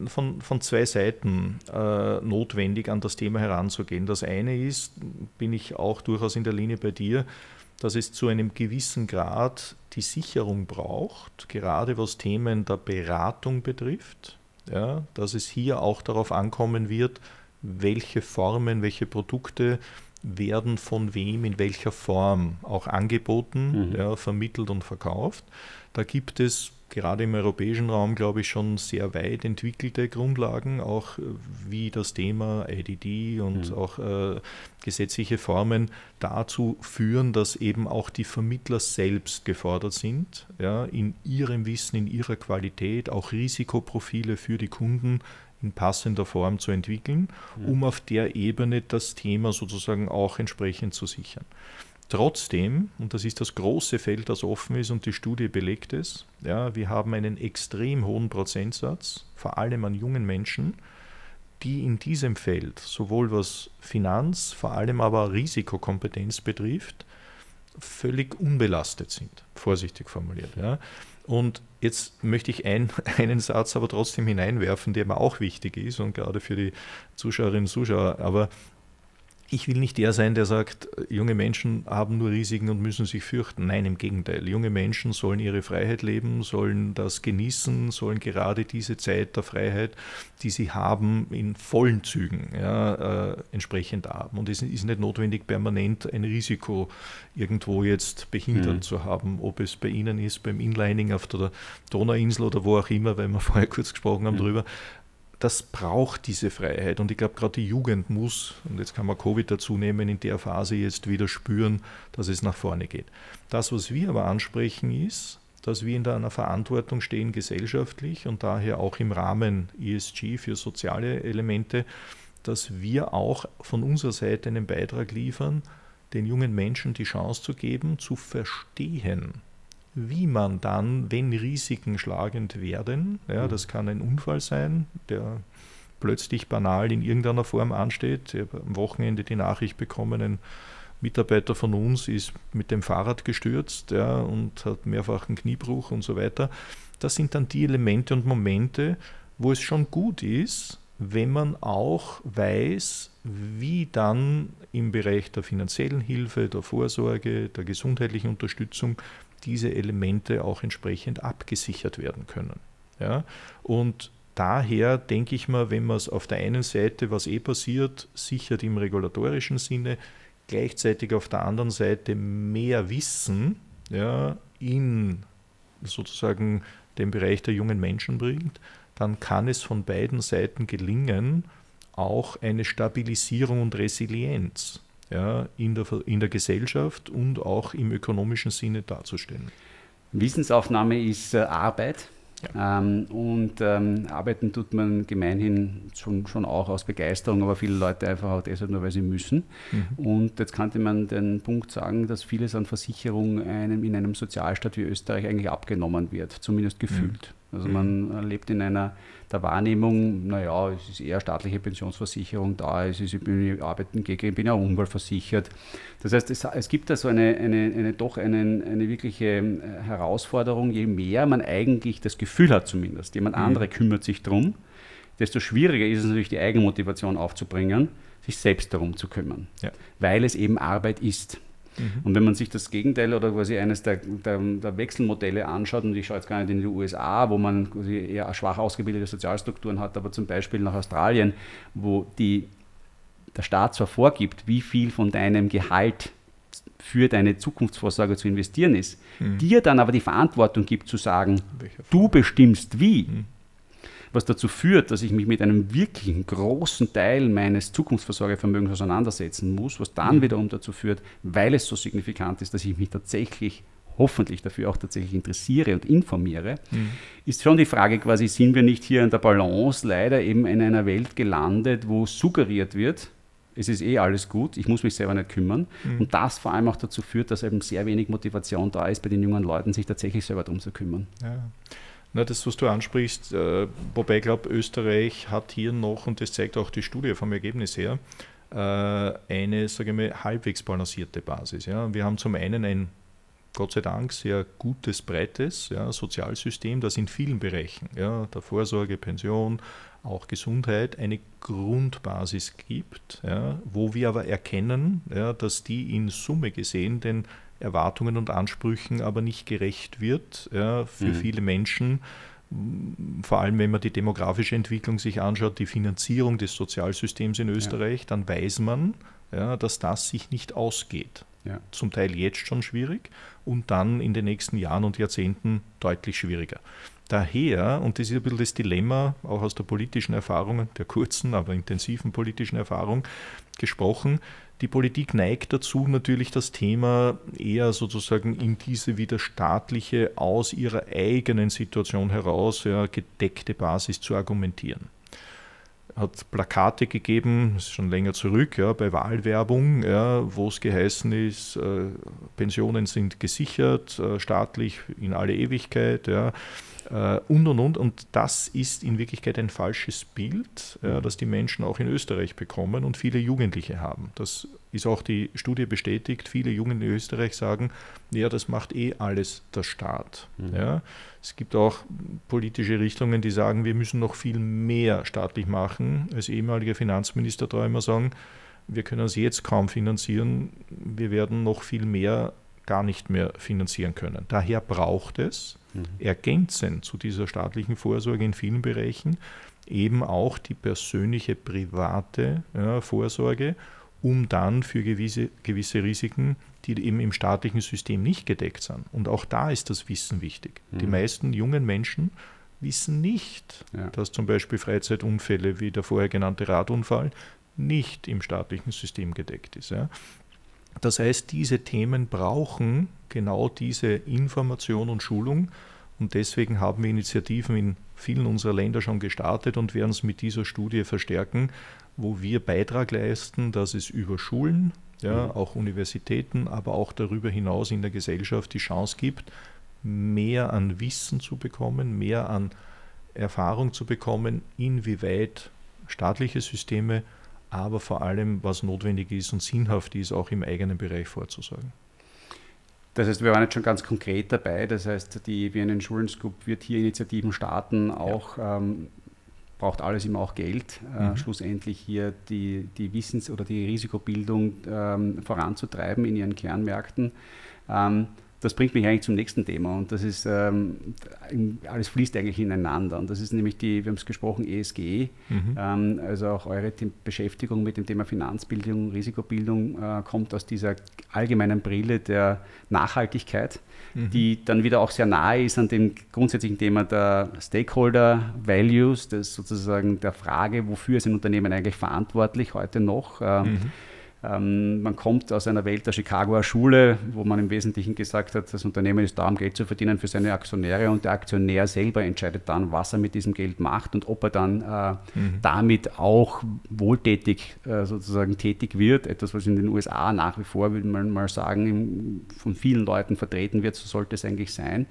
von, von zwei Seiten äh, notwendig, an das Thema heranzugehen. Das eine ist, bin ich auch durchaus in der Linie bei dir, dass es zu einem gewissen Grad die Sicherung braucht, gerade was Themen der Beratung betrifft, ja, dass es hier auch darauf ankommen wird, welche Formen, welche Produkte werden von wem in welcher Form auch angeboten, mhm. ja, vermittelt und verkauft. Da gibt es gerade im europäischen Raum, glaube ich, schon sehr weit entwickelte Grundlagen, auch äh, wie das Thema IDD und mhm. auch äh, gesetzliche Formen dazu führen, dass eben auch die Vermittler selbst gefordert sind, ja, in ihrem Wissen, in ihrer Qualität, auch Risikoprofile für die Kunden in passender Form zu entwickeln, um auf der Ebene das Thema sozusagen auch entsprechend zu sichern. Trotzdem, und das ist das große Feld, das offen ist und die Studie belegt es, ja, wir haben einen extrem hohen Prozentsatz, vor allem an jungen Menschen, die in diesem Feld, sowohl was Finanz, vor allem aber Risikokompetenz betrifft, völlig unbelastet sind, vorsichtig formuliert. Ja. Und jetzt möchte ich ein, *laughs* einen Satz aber trotzdem hineinwerfen, der mir auch wichtig ist und gerade für die Zuschauerinnen und Zuschauer. Aber ich will nicht der sein, der sagt, junge Menschen haben nur Risiken und müssen sich fürchten. Nein, im Gegenteil. Junge Menschen sollen ihre Freiheit leben, sollen das genießen, sollen gerade diese Zeit der Freiheit, die sie haben, in vollen Zügen ja, äh, entsprechend haben. Und es ist nicht notwendig, permanent ein Risiko irgendwo jetzt behindert mhm. zu haben, ob es bei Ihnen ist, beim Inlining auf der Donauinsel oder wo auch immer, weil wir *laughs* vorher kurz gesprochen haben mhm. darüber das braucht diese Freiheit. Und ich glaube, gerade die Jugend muss, und jetzt kann man Covid dazu nehmen, in der Phase jetzt wieder spüren, dass es nach vorne geht. Das, was wir aber ansprechen, ist, dass wir in einer Verantwortung stehen gesellschaftlich und daher auch im Rahmen ESG für soziale Elemente, dass wir auch von unserer Seite einen Beitrag liefern, den jungen Menschen die Chance zu geben, zu verstehen, wie man dann, wenn Risiken schlagend werden, ja, mhm. das kann ein Unfall sein, der plötzlich banal in irgendeiner Form ansteht. Ich habe am Wochenende die Nachricht bekommen, ein Mitarbeiter von uns ist mit dem Fahrrad gestürzt ja, und hat mehrfach einen Kniebruch und so weiter. Das sind dann die Elemente und Momente, wo es schon gut ist, wenn man auch weiß, wie dann im Bereich der finanziellen Hilfe, der Vorsorge, der gesundheitlichen Unterstützung diese Elemente auch entsprechend abgesichert werden können. Ja? Und daher denke ich mal, wenn man es auf der einen Seite, was eh passiert, sichert im regulatorischen Sinne, gleichzeitig auf der anderen Seite mehr Wissen ja, in sozusagen den Bereich der jungen Menschen bringt, dann kann es von beiden Seiten gelingen, auch eine Stabilisierung und Resilienz ja, in, der, in der Gesellschaft und auch im ökonomischen Sinne darzustellen. Wissensaufnahme ist äh, Arbeit. Ja. Ähm, und ähm, arbeiten tut man gemeinhin schon, schon auch aus Begeisterung, aber viele Leute einfach auch deshalb nur, weil sie müssen. Mhm. Und jetzt könnte man den Punkt sagen, dass vieles an Versicherung einem, in einem Sozialstaat wie Österreich eigentlich abgenommen wird, zumindest gefühlt. Mhm. Also man lebt in einer der Wahrnehmung, naja, es ist eher staatliche Pensionsversicherung da, es ist, ich bin arbeiten gegen, ich bin ja unfallversichert. Das heißt, es, es gibt da so eine, eine, eine doch einen, eine wirkliche äh, Herausforderung, je mehr man eigentlich das Gefühl hat zumindest, jemand mhm. andere kümmert sich drum, desto schwieriger ist es natürlich die Eigenmotivation aufzubringen, sich selbst darum zu kümmern, ja. weil es eben Arbeit ist. Mhm. Und wenn man sich das Gegenteil oder quasi eines der, der, der, Wechselmodelle anschaut, und ich schaue jetzt gar nicht in die USA, wo man quasi eher schwach ausgebildete Sozialstrukturen hat, aber zum Beispiel nach Australien, wo die, der Staat zwar vorgibt, wie viel von deinem Gehalt für deine Zukunftsvorsorge zu investieren ist, mhm. dir dann aber die Verantwortung gibt zu sagen, du bestimmst wie. Mhm was dazu führt, dass ich mich mit einem wirklichen großen Teil meines Zukunftsversorgevermögens auseinandersetzen muss, was dann mhm. wiederum dazu führt, weil es so signifikant ist, dass ich mich tatsächlich hoffentlich dafür auch tatsächlich interessiere und informiere, mhm. ist schon die Frage quasi, sind wir nicht hier in der Balance leider eben in einer Welt gelandet, wo suggeriert wird, es ist eh alles gut, ich muss mich selber nicht kümmern. Mhm. Und das vor allem auch dazu führt, dass eben sehr wenig Motivation da ist, bei den jungen Leuten sich tatsächlich selber darum zu kümmern. Ja. Na, das, was du ansprichst, äh, wobei ich glaube, Österreich hat hier noch, und das zeigt auch die Studie vom Ergebnis her, äh, eine, sage mal, halbwegs balancierte Basis. Ja. Wir haben zum einen ein Gott sei Dank sehr gutes, breites ja, Sozialsystem, das in vielen Bereichen, ja, der Vorsorge, Pension, auch Gesundheit, eine Grundbasis gibt, ja, wo wir aber erkennen, dass die in Summe gesehen den Erwartungen und Ansprüchen aber nicht gerecht wird ja, für mhm. viele Menschen. Vor allem, wenn man die demografische Entwicklung sich anschaut, die Finanzierung des Sozialsystems in Österreich, ja. dann weiß man, ja, dass das sich nicht ausgeht. Ja. Zum Teil jetzt schon schwierig und dann in den nächsten Jahren und Jahrzehnten deutlich schwieriger. Daher, und das ist ein bisschen das Dilemma, auch aus der politischen Erfahrung, der kurzen, aber intensiven politischen Erfahrung gesprochen, die Politik neigt dazu, natürlich das Thema eher sozusagen in diese wieder staatliche, aus ihrer eigenen Situation heraus ja, gedeckte Basis zu argumentieren. Hat Plakate gegeben, das ist schon länger zurück, ja, bei Wahlwerbung, ja, wo es geheißen ist, äh, Pensionen sind gesichert, äh, staatlich in alle Ewigkeit, ja, und und und. Und das ist in Wirklichkeit ein falsches Bild, ja, das die Menschen auch in Österreich bekommen und viele Jugendliche haben. Das ist auch die Studie bestätigt. Viele Jungen in Österreich sagen, ja, das macht eh alles der Staat. Mhm. Ja. Es gibt auch politische Richtungen, die sagen, wir müssen noch viel mehr staatlich machen. Als ehemaliger Finanzminister immer sagen, wir können es jetzt kaum finanzieren, wir werden noch viel mehr gar nicht mehr finanzieren können. Daher braucht es mhm. ergänzend zu dieser staatlichen Vorsorge in vielen Bereichen eben auch die persönliche private ja, Vorsorge, um dann für gewisse, gewisse Risiken, die eben im staatlichen System nicht gedeckt sind. Und auch da ist das Wissen wichtig. Mhm. Die meisten jungen Menschen wissen nicht, ja. dass zum Beispiel Freizeitunfälle wie der vorher genannte Radunfall nicht im staatlichen System gedeckt ist. Ja. Das heißt, diese Themen brauchen genau diese Information und Schulung und deswegen haben wir Initiativen in vielen unserer Länder schon gestartet und werden es mit dieser Studie verstärken, wo wir Beitrag leisten, dass es über Schulen, ja, mhm. auch Universitäten, aber auch darüber hinaus in der Gesellschaft die Chance gibt, mehr an Wissen zu bekommen, mehr an Erfahrung zu bekommen, inwieweit staatliche Systeme aber vor allem, was notwendig ist und sinnhaft ist, auch im eigenen Bereich vorzusagen. Das heißt, wir waren jetzt schon ganz konkret dabei. Das heißt, die Vienna Insurance Group wird hier Initiativen starten, auch ja. ähm, braucht alles immer auch Geld, äh, mhm. schlussendlich hier die, die Wissens- oder die Risikobildung ähm, voranzutreiben in ihren Kernmärkten. Ähm, das bringt mich eigentlich zum nächsten Thema und das ist, ähm, alles fließt eigentlich ineinander und das ist nämlich die, wir haben es gesprochen, ESG, mhm. ähm, also auch eure Beschäftigung mit dem Thema Finanzbildung, Risikobildung äh, kommt aus dieser allgemeinen Brille der Nachhaltigkeit, mhm. die dann wieder auch sehr nahe ist an dem grundsätzlichen Thema der Stakeholder Values, das sozusagen der Frage, wofür ist ein Unternehmen eigentlich verantwortlich heute noch. Äh, mhm ähm, man kommt aus einer Welt der Chicagoer Schule, wo man im Wesentlichen gesagt hat, das Unternehmen ist da, um Geld zu verdienen für seine Aktionäre und der Aktionär selber entscheidet dann, was er mit diesem Geld macht und ob er dann äh, mhm. damit auch wohltätig äh, sozusagen tätig wird. Etwas, was in den USA nach wie vor, würde man mal sagen, von vielen Leuten vertreten wird, so sollte es eigentlich sein.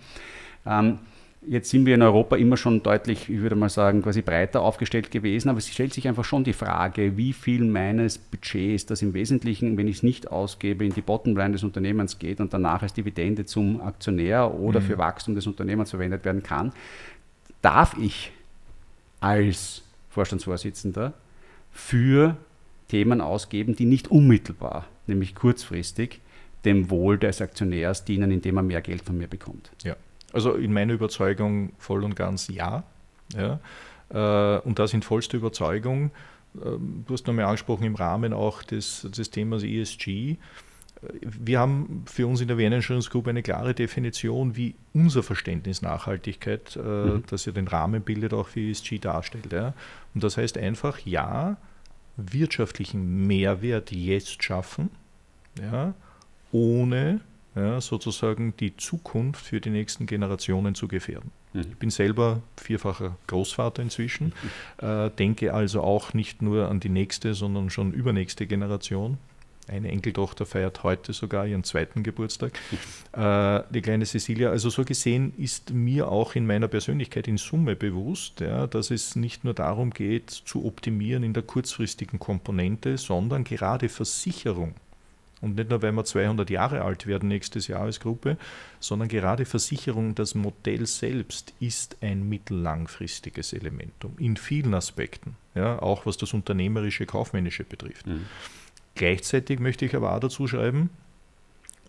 Ähm, Jetzt sind wir in Europa immer schon deutlich, ich würde mal sagen, quasi breiter aufgestellt gewesen, aber es stellt sich einfach schon die Frage, wie viel meines Budgets, das im Wesentlichen, wenn ich es nicht ausgebe, in die Bottomline des Unternehmens geht und danach als Dividende zum Aktionär oder mhm. für Wachstum des Unternehmens verwendet werden kann, darf ich als Vorstandsvorsitzender für Themen ausgeben, die nicht unmittelbar, nämlich kurzfristig, dem Wohl des Aktionärs dienen, indem er mehr Geld von mir bekommt. Ja. Also in meiner Überzeugung voll und ganz ja. ja. Äh, und das in vollster Überzeugung. Ähm, du hast nochmal angesprochen im Rahmen auch des, des Themas ESG. Wir haben für uns in der Vienna Insurance Group eine klare Definition, wie unser Verständnis Nachhaltigkeit, äh, mhm. das ja den Rahmen bildet, auch für ESG darstellt. Ja. Und das heißt einfach, ja, wirtschaftlichen Mehrwert jetzt schaffen, ja, ohne ja, sozusagen die Zukunft für die nächsten Generationen zu gefährden. Mhm. Ich bin selber vierfacher Großvater inzwischen, mhm. äh, denke also auch nicht nur an die nächste, sondern schon übernächste Generation. Eine Enkeltochter feiert heute sogar ihren zweiten Geburtstag. Mhm. Äh, die kleine Cecilia. Also so gesehen ist mir auch in meiner Persönlichkeit in Summe bewusst, ja, dass es nicht nur darum geht, zu optimieren in der kurzfristigen Komponente, sondern gerade Versicherung und nicht nur, weil wir 200 Jahre alt werden nächstes Jahr als Gruppe, sondern gerade Versicherung, das Modell selbst ist ein mittellangfristiges Elementum in vielen Aspekten, ja, auch was das unternehmerische, kaufmännische betrifft. Mhm. Gleichzeitig möchte ich aber auch dazu schreiben,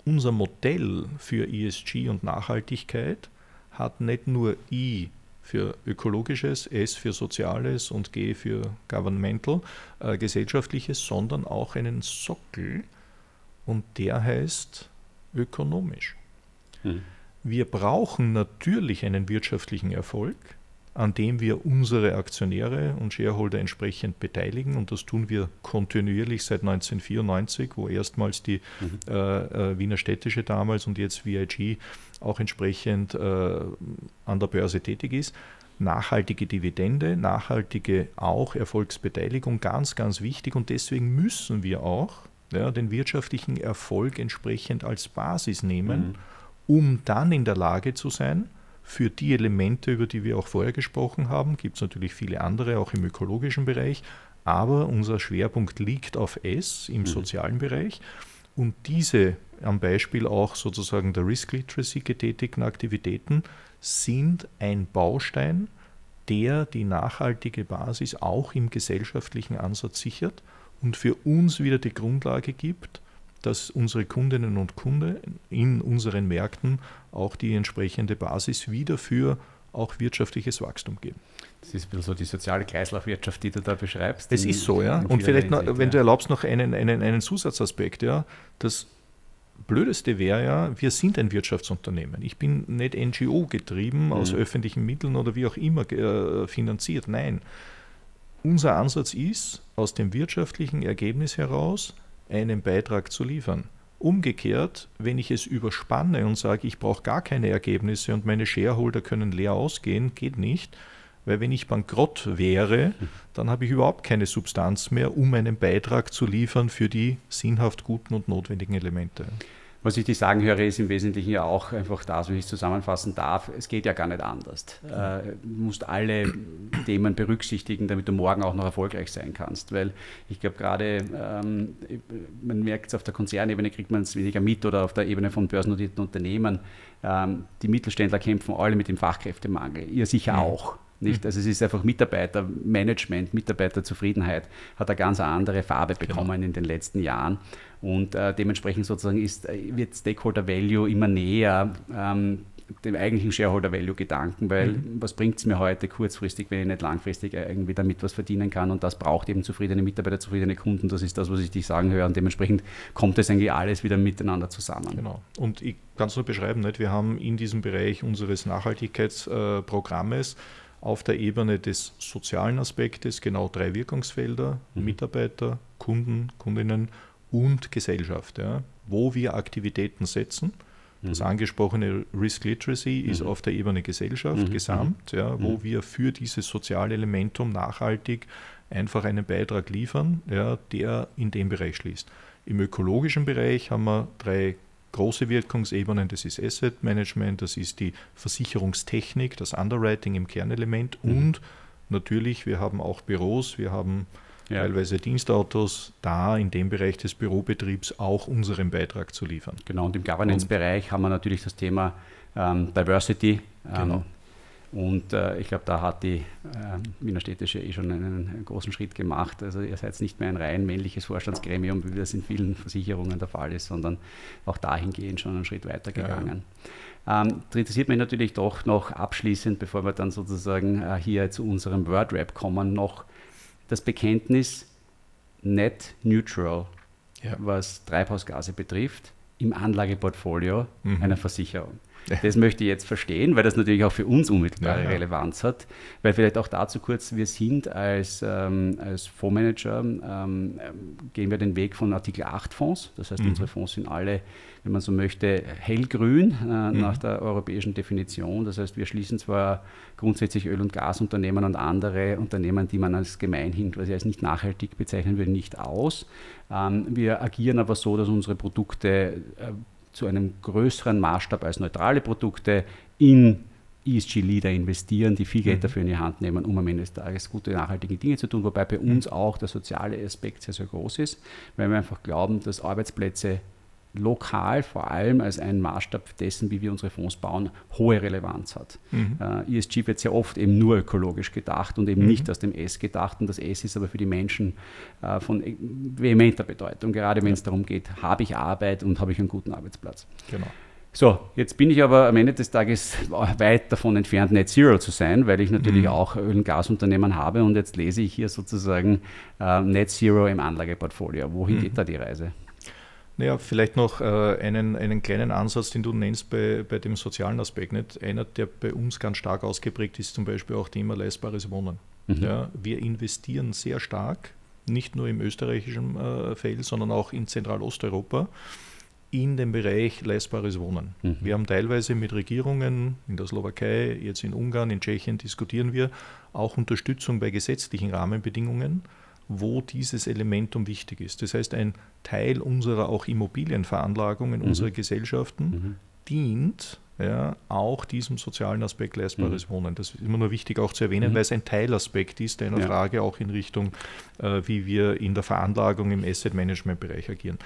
unser Modell für ESG und Nachhaltigkeit hat nicht nur I für ökologisches, S für soziales und G für governmental, äh, gesellschaftliches, sondern auch einen Sockel, und der heißt ökonomisch. Mhm. Wir brauchen natürlich einen wirtschaftlichen Erfolg, an dem wir unsere Aktionäre und Shareholder entsprechend beteiligen. Und das tun wir kontinuierlich seit 1994, wo erstmals die mhm. äh, äh, Wiener Städtische damals und jetzt VIG auch entsprechend äh, an der Börse tätig ist. Nachhaltige Dividende, nachhaltige auch Erfolgsbeteiligung, ganz, ganz wichtig. Und deswegen müssen wir auch ja, den wirtschaftlichen Erfolg entsprechend als Basis nehmen, mhm. um dann in der Lage zu sein, für die Elemente, über die wir auch vorher gesprochen haben, gibt es natürlich viele andere, auch im ökologischen Bereich, aber unser Schwerpunkt liegt auf S im mhm. sozialen Bereich. Und diese am Beispiel auch sozusagen der Risk Literacy getätigten Aktivitäten sind ein Baustein, der die nachhaltige Basis auch im gesellschaftlichen Ansatz sichert und für uns wieder die Grundlage gibt, dass unsere Kundinnen und Kunden in unseren Märkten auch die entsprechende Basis wieder für auch wirtschaftliches Wachstum geben. Das ist ein bisschen so die soziale Kreislaufwirtschaft, die du da beschreibst. Es ist so, ja. Und vielleicht, noch, wenn du erlaubst, noch einen, einen, einen Zusatzaspekt, ja. Das Blödeste wäre ja, wir sind ein Wirtschaftsunternehmen. Ich bin nicht NGO getrieben, mhm. aus öffentlichen Mitteln oder wie auch immer äh, finanziert. Nein. Unser Ansatz ist, aus dem wirtschaftlichen Ergebnis heraus einen Beitrag zu liefern. Umgekehrt, wenn ich es überspanne und sage, ich brauche gar keine Ergebnisse und meine Shareholder können leer ausgehen, geht nicht, weil wenn ich bankrott wäre, dann habe ich überhaupt keine Substanz mehr, um einen Beitrag zu liefern für die sinnhaft guten und notwendigen Elemente. Was ich dir sagen höre, ist im Wesentlichen ja auch einfach das, wie ich es zusammenfassen darf. Es geht ja gar nicht anders. Äh, du musst alle Themen berücksichtigen, damit du morgen auch noch erfolgreich sein kannst. Weil ich glaube, gerade ähm, man merkt es auf der Konzernebene, kriegt man es weniger mit oder auf der Ebene von börsennotierten Unternehmen. Ähm, die Mittelständler kämpfen alle mit dem Fachkräftemangel. Ihr sicher auch. Nicht? Mhm. Also es ist einfach Mitarbeitermanagement, Mitarbeiterzufriedenheit hat eine ganz andere Farbe genau. bekommen genau. in den letzten Jahren. Und äh, dementsprechend sozusagen ist, äh, wird Stakeholder Value immer näher ähm, dem eigentlichen Shareholder Value Gedanken, weil mhm. was bringt es mir heute kurzfristig, wenn ich nicht langfristig irgendwie damit was verdienen kann und das braucht eben zufriedene Mitarbeiter, zufriedene Kunden, das ist das, was ich dich sagen höre und dementsprechend kommt es eigentlich alles wieder miteinander zusammen. Genau und ich kann es nur beschreiben, nicht? wir haben in diesem Bereich unseres Nachhaltigkeitsprogrammes äh, auf der Ebene des sozialen Aspektes genau drei Wirkungsfelder, mhm. Mitarbeiter, Kunden, Kundinnen und Gesellschaft, ja, wo wir Aktivitäten setzen. Das mhm. angesprochene Risk Literacy mhm. ist auf der Ebene Gesellschaft mhm. gesamt, ja, wo mhm. wir für dieses soziale Elementum nachhaltig einfach einen Beitrag liefern, ja, der in dem Bereich schließt. Im ökologischen Bereich haben wir drei große Wirkungsebenen, das ist Asset Management, das ist die Versicherungstechnik, das Underwriting im Kernelement mhm. und natürlich, wir haben auch Büros, wir haben ja. teilweise Dienstautos, da in dem Bereich des Bürobetriebs auch unseren Beitrag zu liefern. Genau, und im Governance-Bereich haben wir natürlich das Thema ähm, Diversity. Ähm, genau. Und äh, ich glaube, da hat die äh, Wiener Städtische eh schon einen, einen, großen Schritt gemacht. Also ihr seid nicht mehr ein rein männliches Vorstandsgremium, wie das in vielen Versicherungen der Fall ist, sondern auch dahingehend schon einen Schritt weiter gegangen. Ja. Ähm, interessiert mich natürlich doch noch abschließend, bevor wir dann sozusagen äh, hier zu unserem Wordrap kommen, noch das Bekenntnis net neutral, ja. was Treibhausgase betrifft, im Anlageportfolio mhm. einer Versicherung. Das möchte ich jetzt verstehen, weil das natürlich auch für uns unmittelbare ja, ja. Relevanz hat. Weil vielleicht auch dazu kurz, wir sind als, ähm, als Fondsmanager, ähm, gehen wir den Weg von Artikel 8 Fonds. Das heißt, mhm. unsere Fonds sind alle, wenn man so möchte, hellgrün äh, mhm. nach der europäischen Definition. Das heißt, wir schließen zwar grundsätzlich Öl- und Gasunternehmen und andere Unternehmen, die man als gemeinhin quasi als nicht nachhaltig bezeichnen würde, nicht aus. Ähm, wir agieren aber so, dass unsere Produkte äh, zu einem größeren Maßstab als neutrale Produkte in ESG-Leader investieren, die viel Geld mhm. dafür in die Hand nehmen, um am Ende des Tages gute, nachhaltige Dinge zu tun, wobei bei uns auch der soziale Aspekt sehr, sehr groß ist, weil wir einfach glauben, dass Arbeitsplätze lokal vor allem als ein Maßstab dessen, wie wir unsere Fonds bauen, hohe Relevanz hat. Mhm. Äh, ESG wird sehr oft eben nur ökologisch gedacht und eben mhm. nicht aus dem S gedacht. Und das S ist aber für die Menschen äh, von vehementer Bedeutung, gerade wenn ja. es darum geht, habe ich Arbeit und habe ich einen guten Arbeitsplatz. Genau. So, jetzt bin ich aber am Ende des Tages weit davon entfernt, Net Zero zu sein, weil ich natürlich mhm. auch Öl- und Gasunternehmen habe und jetzt lese ich hier sozusagen äh, Net Zero im Anlageportfolio. Wohin mhm. geht da die Reise? Naja, vielleicht noch äh, einen, einen kleinen Ansatz, den du nennst bei, bei dem sozialen Aspekt. Nicht? Einer, der bei uns ganz stark ausgeprägt ist, zum Beispiel auch Thema leistbares Wohnen. Mhm. Ja, wir investieren sehr stark, nicht nur im österreichischen äh, Feld, sondern auch in Zentralosteuropa in den Bereich leistbares Wohnen. Mhm. Wir haben teilweise mit Regierungen in der Slowakei, jetzt in Ungarn, in Tschechien diskutieren wir auch Unterstützung bei gesetzlichen Rahmenbedingungen wo dieses Elementum wichtig ist. Das heißt, ein Teil unserer auch Immobilienveranlagung in mhm. unserer Gesellschaften mhm. dient ja, auch diesem sozialen Aspekt leistbares mhm. Wohnen. Das ist immer nur wichtig auch zu erwähnen, mhm. weil es ein Teilaspekt ist einer ja. Frage auch in Richtung, äh, wie wir in der Veranlagung im Asset-Management-Bereich agieren.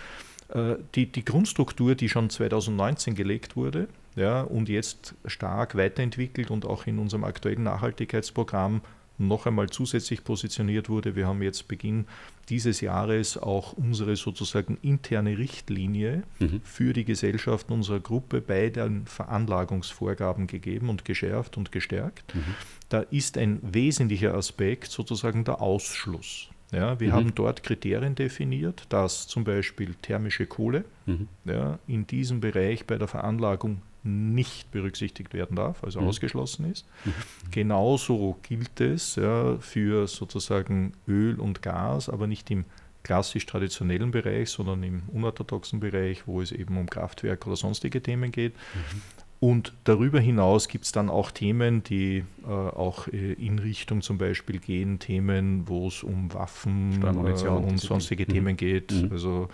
Äh, die, die Grundstruktur, die schon 2019 gelegt wurde ja, und jetzt stark weiterentwickelt und auch in unserem aktuellen Nachhaltigkeitsprogramm noch einmal zusätzlich positioniert wurde. Wir haben jetzt Beginn dieses Jahres auch unsere sozusagen interne Richtlinie mhm. für die Gesellschaften unserer Gruppe bei den Veranlagungsvorgaben gegeben und geschärft und gestärkt. Mhm. Da ist ein wesentlicher Aspekt sozusagen der Ausschluss. Ja, wir mhm. haben dort Kriterien definiert, dass zum Beispiel thermische Kohle mhm. ja, in diesem Bereich bei der Veranlagung nicht berücksichtigt werden darf, also mhm. ausgeschlossen ist. Mhm. Genauso gilt es ja, für sozusagen Öl und Gas, aber nicht im klassisch traditionellen Bereich, sondern im unorthodoxen Bereich, wo es eben um Kraftwerk oder sonstige Themen geht. Mhm. Und darüber hinaus gibt es dann auch Themen, die äh, auch äh, in Richtung zum Beispiel gehen, Themen, wo es um Waffen äh, und sonstige mhm. Themen geht. Mhm. Also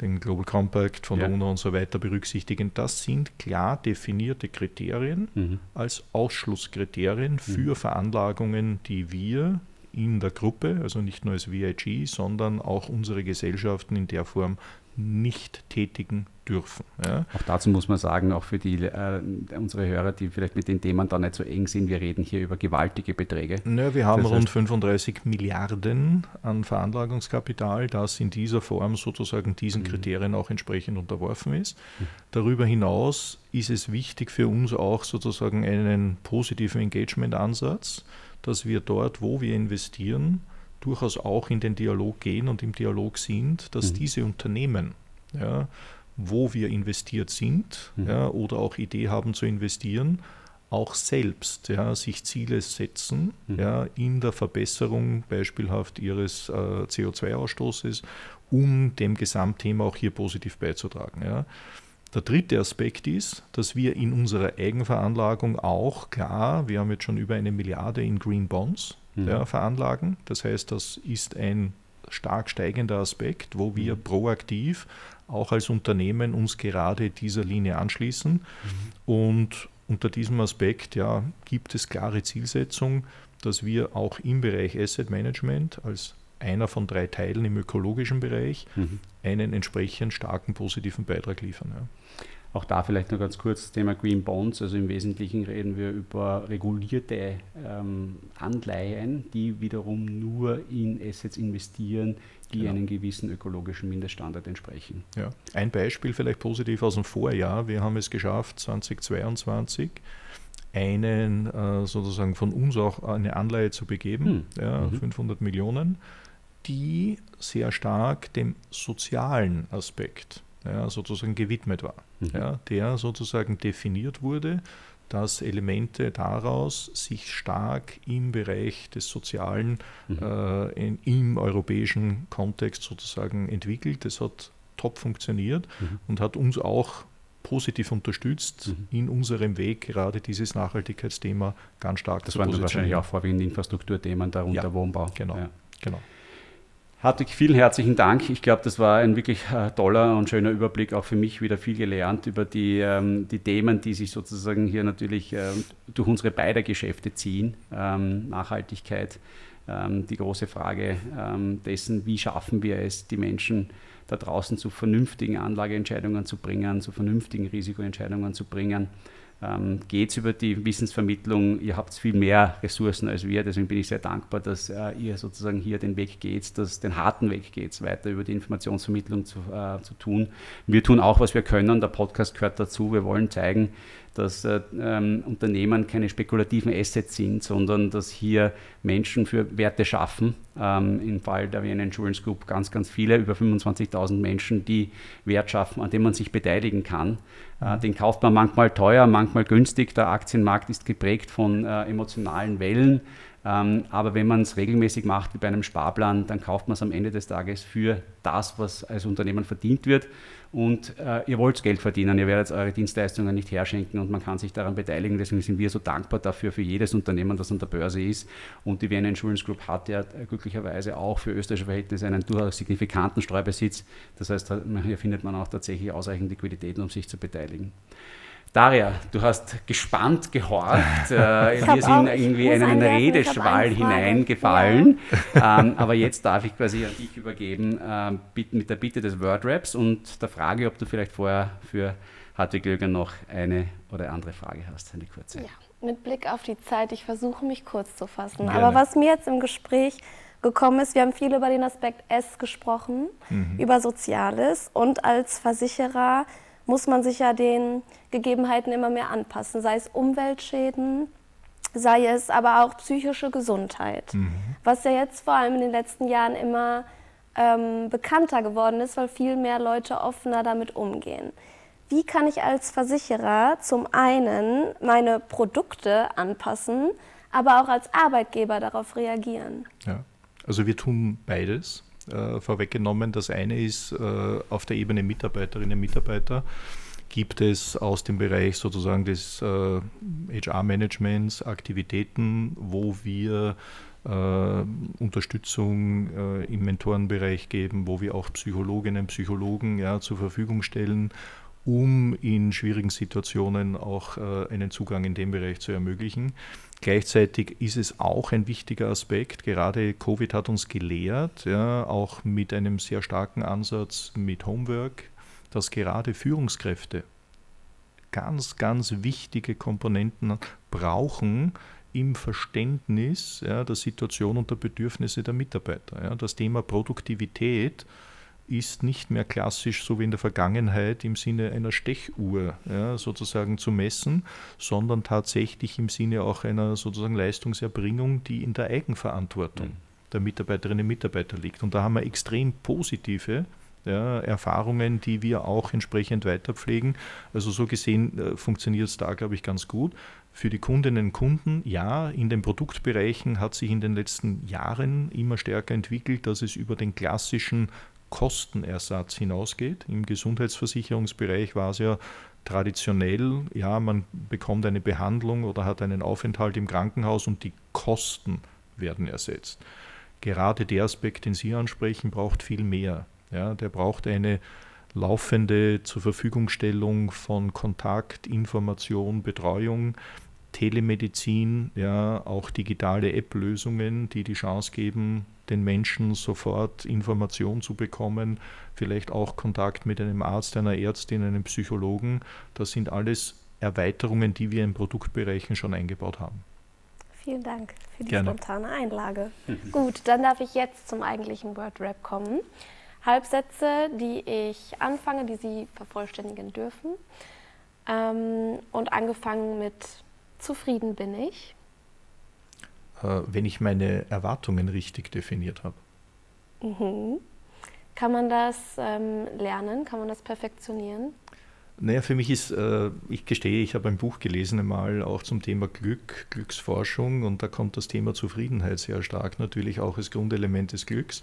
den Global Compact von ja. der UNO und so weiter berücksichtigen. Das sind klar definierte Kriterien mhm. als Ausschlusskriterien für mhm. Veranlagungen, die wir in der Gruppe, also nicht nur als VIG, sondern auch unsere Gesellschaften in der Form nicht tätigen dürfen. Ja. Auch dazu muss man sagen, auch für die, äh, unsere Hörer, die vielleicht mit den Themen da nicht so eng sind, wir reden hier über gewaltige Beträge. Ja, wir haben das rund 35 Milliarden an Veranlagungskapital, das in dieser Form sozusagen diesen mhm. Kriterien auch entsprechend unterworfen ist. Mhm. Darüber hinaus ist es wichtig für uns auch sozusagen einen positiven Engagement-Ansatz, dass wir dort, wo wir investieren, durchaus auch in den Dialog gehen und im Dialog sind, dass mhm. diese Unternehmen, ja, wo wir investiert sind mhm. ja, oder auch Idee haben zu investieren, auch selbst ja, sich Ziele setzen mhm. ja, in der Verbesserung beispielhaft ihres äh, CO2-Ausstoßes, um dem Gesamtthema auch hier positiv beizutragen. Ja. Der dritte Aspekt ist, dass wir in unserer Eigenveranlagung auch klar, wir haben jetzt schon über eine Milliarde in Green Bonds mhm. ja, veranlagen. Das heißt, das ist ein stark steigender Aspekt, wo wir mhm. proaktiv auch als Unternehmen uns gerade dieser Linie anschließen. Mhm. Und unter diesem Aspekt ja, gibt es klare Zielsetzung, dass wir auch im Bereich Asset Management als einer von drei Teilen im ökologischen Bereich mhm. einen entsprechend starken positiven Beitrag liefern. Ja. Auch da vielleicht noch ganz kurz das Thema Green Bonds. Also im Wesentlichen reden wir über regulierte ähm, Anleihen, die wiederum nur in Assets investieren, die genau. einem gewissen ökologischen Mindeststandard entsprechen. Ja. Ein Beispiel vielleicht positiv aus dem Vorjahr. Wir haben es geschafft, 2022 einen äh, sozusagen von uns auch eine Anleihe zu begeben, hm. ja, mhm. 500 Millionen, die sehr stark dem sozialen Aspekt ja, sozusagen gewidmet war, mhm. ja, der sozusagen definiert wurde, dass Elemente daraus sich stark im Bereich des Sozialen mhm. äh, in, im europäischen Kontext sozusagen entwickelt. Das hat top funktioniert mhm. und hat uns auch positiv unterstützt mhm. in unserem Weg, gerade dieses Nachhaltigkeitsthema ganz stark das waren wahrscheinlich auch vorwiegend Infrastrukturthemen, darunter ja, Wohnbau. Genau, ja. genau. Hartwig, vielen herzlichen Dank. Ich glaube, das war ein wirklich äh, toller und schöner Überblick, auch für mich wieder viel gelernt über die, ähm, die Themen, die sich sozusagen hier natürlich äh, durch unsere beiden Geschäfte ziehen. Ähm, Nachhaltigkeit, ähm, die große Frage ähm, dessen, wie schaffen wir es, die Menschen da draußen zu vernünftigen Anlageentscheidungen zu bringen, zu vernünftigen Risikoentscheidungen zu bringen ähm, geht es über die Wissensvermittlung. Ihr habt viel mehr Ressourcen als wir, deswegen bin ich sehr dankbar, dass äh, ihr sozusagen hier den Weg geht, dass den harten Weg geht, weiter über die Informationsvermittlung zu, äh, zu tun. Wir tun auch, was wir können. Der Podcast gehört dazu. Wir wollen zeigen, dass äh, ähm, Unternehmen keine spekulativen Assets sind, sondern dass hier Menschen für Werte schaffen. Ähm, Im Fall der Vienna Insurance Group ganz, ganz viele, über 25.000 Menschen, die Wert schaffen, an dem man sich beteiligen kann. Äh, den kauft man manchmal teuer, manchmal günstig. Der Aktienmarkt ist geprägt von äh, emotionalen Wellen. Ähm, aber wenn man es regelmäßig macht, wie bei einem Sparplan, dann kauft man es am Ende des Tages für das, was als Unternehmen verdient wird. Und äh, ihr wollt Geld verdienen, ihr werdet eure Dienstleistungen nicht herschenken und man kann sich daran beteiligen. Deswegen sind wir so dankbar dafür für jedes Unternehmen, das an der Börse ist. Und die Vienna Insurance Group hat ja glücklicherweise auch für österreichische Verhältnisse einen durchaus signifikanten Streubesitz. Das heißt, hier findet man auch tatsächlich ausreichend Liquiditäten, um sich zu beteiligen. Daria, du hast gespannt gehorcht. *laughs* Äh, wir sind irgendwie in einen Redeschwall hineingefallen. Ja. Ähm, aber jetzt darf ich quasi an dich übergeben äh, mit der Bitte des Wordraps und der Frage, ob du vielleicht vorher für Hartwig Löger noch eine oder andere Frage hast, eine kurze. Ja, mit Blick auf die Zeit, ich versuche mich kurz zu fassen. Gerne. Aber was mir jetzt im Gespräch gekommen ist, wir haben viel über den Aspekt S gesprochen, Mhm. über Soziales und als Versicherer muss man sich ja den Gegebenheiten immer mehr anpassen, sei es Umweltschäden, sei es aber auch psychische Gesundheit, Mhm. was ja jetzt vor allem in den letzten Jahren immer ähm, bekannter geworden ist, weil viel mehr Leute offener damit umgehen. Wie kann ich als Versicherer zum einen meine Produkte anpassen, aber auch als Arbeitgeber darauf reagieren? Ja. Also wir tun beides. Äh, vorweggenommen, das eine ist äh, auf der Ebene Mitarbeiterinnen und Mitarbeiter gibt es aus dem Bereich sozusagen des äh, HR-Managements Aktivitäten, wo wir äh, Unterstützung äh, im Mentorenbereich geben, wo wir auch Psychologinnen und Psychologen ja, zur Verfügung stellen, um in schwierigen Situationen auch äh, einen Zugang in dem Bereich zu ermöglichen. Gleichzeitig ist es auch ein wichtiger Aspekt, gerade Covid hat uns gelehrt, ja, auch mit einem sehr starken Ansatz mit Homework, dass gerade Führungskräfte ganz, ganz wichtige Komponenten brauchen im Verständnis ja, der Situation und der Bedürfnisse der Mitarbeiter. Ja. Das Thema Produktivität ist nicht mehr klassisch, so wie in der Vergangenheit, im Sinne einer Stechuhr ja, sozusagen zu messen, sondern tatsächlich im Sinne auch einer sozusagen Leistungserbringung, die in der Eigenverantwortung Mhm. der Mitarbeiterinnen und Mitarbeiter liegt. Und da haben wir extrem positive ja, Erfahrungen, die wir auch entsprechend weiterpflegen. Also so gesehen äh, funktioniert es da, glaube ich, ganz gut. Für die Kundinnen und Kunden, ja, in den Produktbereichen hat sich in den letzten Jahren immer stärker entwickelt, dass es über den klassischen Kostenersatz hinausgeht. Im Gesundheitsversicherungsbereich war es ja traditionell, ja, man bekommt eine Behandlung oder hat einen Aufenthalt im Krankenhaus und die Kosten werden ersetzt. Gerade der Aspekt, den Sie ansprechen, braucht viel mehr. Ja, der braucht eine laufende zur Verfügungstellung von Kontakt, Information, Betreuung, Telemedizin, ja, auch digitale App-Lösungen, die die Chance geben, den Menschen sofort Information zu bekommen, vielleicht auch Kontakt mit einem Arzt, einer Ärztin, einem Psychologen. Das sind alles Erweiterungen, die wir in Produktbereichen schon eingebaut haben. Vielen Dank für die Gerne. spontane Einlage. *laughs* Gut, dann darf ich jetzt zum eigentlichen Word-Rap kommen. Halbsätze, die ich anfange, die Sie vervollständigen dürfen. Ähm, und angefangen mit Zufrieden bin ich. Äh, wenn ich meine Erwartungen richtig definiert habe. Mhm. Kann man das ähm, lernen? Kann man das perfektionieren? Naja, für mich ist, äh, ich gestehe, ich habe ein Buch gelesen einmal auch zum Thema Glück, Glücksforschung und da kommt das Thema Zufriedenheit sehr stark natürlich auch als Grundelement des Glücks.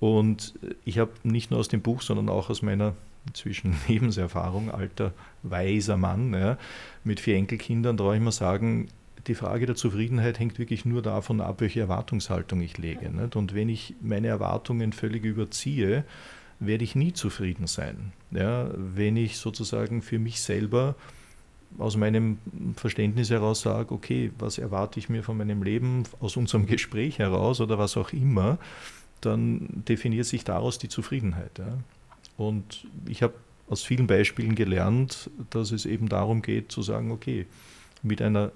Und ich habe nicht nur aus dem Buch, sondern auch aus meiner inzwischen *laughs* Lebenserfahrung, alter weiser Mann, ja, mit vier Enkelkindern, traue ich mal sagen, die Frage der Zufriedenheit hängt wirklich nur davon ab, welche Erwartungshaltung ich lege. Nicht? Und wenn ich meine Erwartungen völlig überziehe, werde ich nie zufrieden sein. Ja, wenn ich sozusagen für mich selber aus meinem Verständnis heraus sage, okay, was erwarte ich mir von meinem Leben, aus unserem Gespräch heraus oder was auch immer, dann definiert sich daraus die Zufriedenheit. Ja. Und ich habe aus vielen Beispielen gelernt, dass es eben darum geht zu sagen, okay, mit einer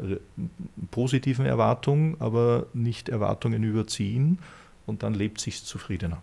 positiven Erwartung, aber nicht Erwartungen überziehen und dann lebt sich zufriedener.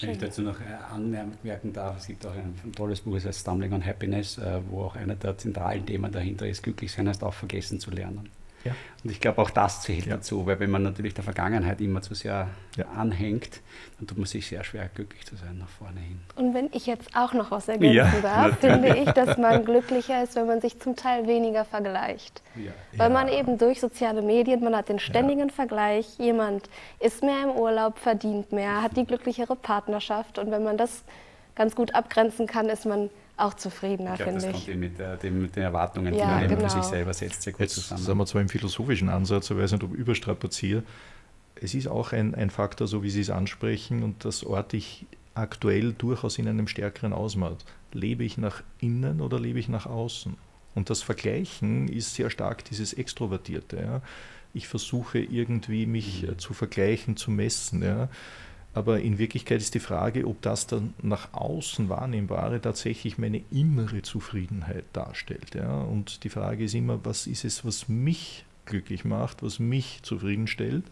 Wenn ich dazu noch äh, anmerken darf, es gibt auch ein, ein tolles Buch, das heißt Stumbling on Happiness, äh, wo auch einer der zentralen Themen dahinter ist, glücklich sein heißt auch vergessen zu lernen. Ja. Und ich glaube, auch das zählt Ja. dazu, weil wenn man natürlich der Vergangenheit immer zu sehr Ja. anhängt, dann tut man sich sehr schwer, glücklich zu sein nach vorne hin. Und wenn ich jetzt auch noch was ergänzen Ja, darf, finde ich, dass man glücklicher ist, wenn man sich zum Teil weniger vergleicht. Ja. Weil man eben durch soziale Medien, man hat den ständigen Vergleich, jemand ist mehr im Urlaub, verdient mehr, hat die glücklichere Partnerschaft und wenn man das ganz gut abgrenzen kann, ist man auch zufriedener, Ich glaube, das finde kommt ich. eben mit, der, dem, mit den Erwartungen, die Ja, man eben genau. für sich selber setzt, sehr gut Jetzt zusammen. sind wir zwar im philosophischen Ansatz, ich weiß nicht, ob ich überstrapaziere. Es ist auch ein, ein Faktor, so wie Sie es ansprechen, und das orte ich aktuell durchaus in einem stärkeren Ausmaß. Lebe ich nach innen oder lebe ich nach außen? Und das Vergleichen ist sehr stark dieses Extrovertierte. Ja. Ich versuche irgendwie mich äh, zu vergleichen, zu messen. Ja. Aber in Wirklichkeit ist die Frage, ob das dann nach außen wahrnehmbare tatsächlich meine innere Zufriedenheit darstellt. Ja? Und die Frage ist immer, was ist es, was mich glücklich macht, was mich zufriedenstellt?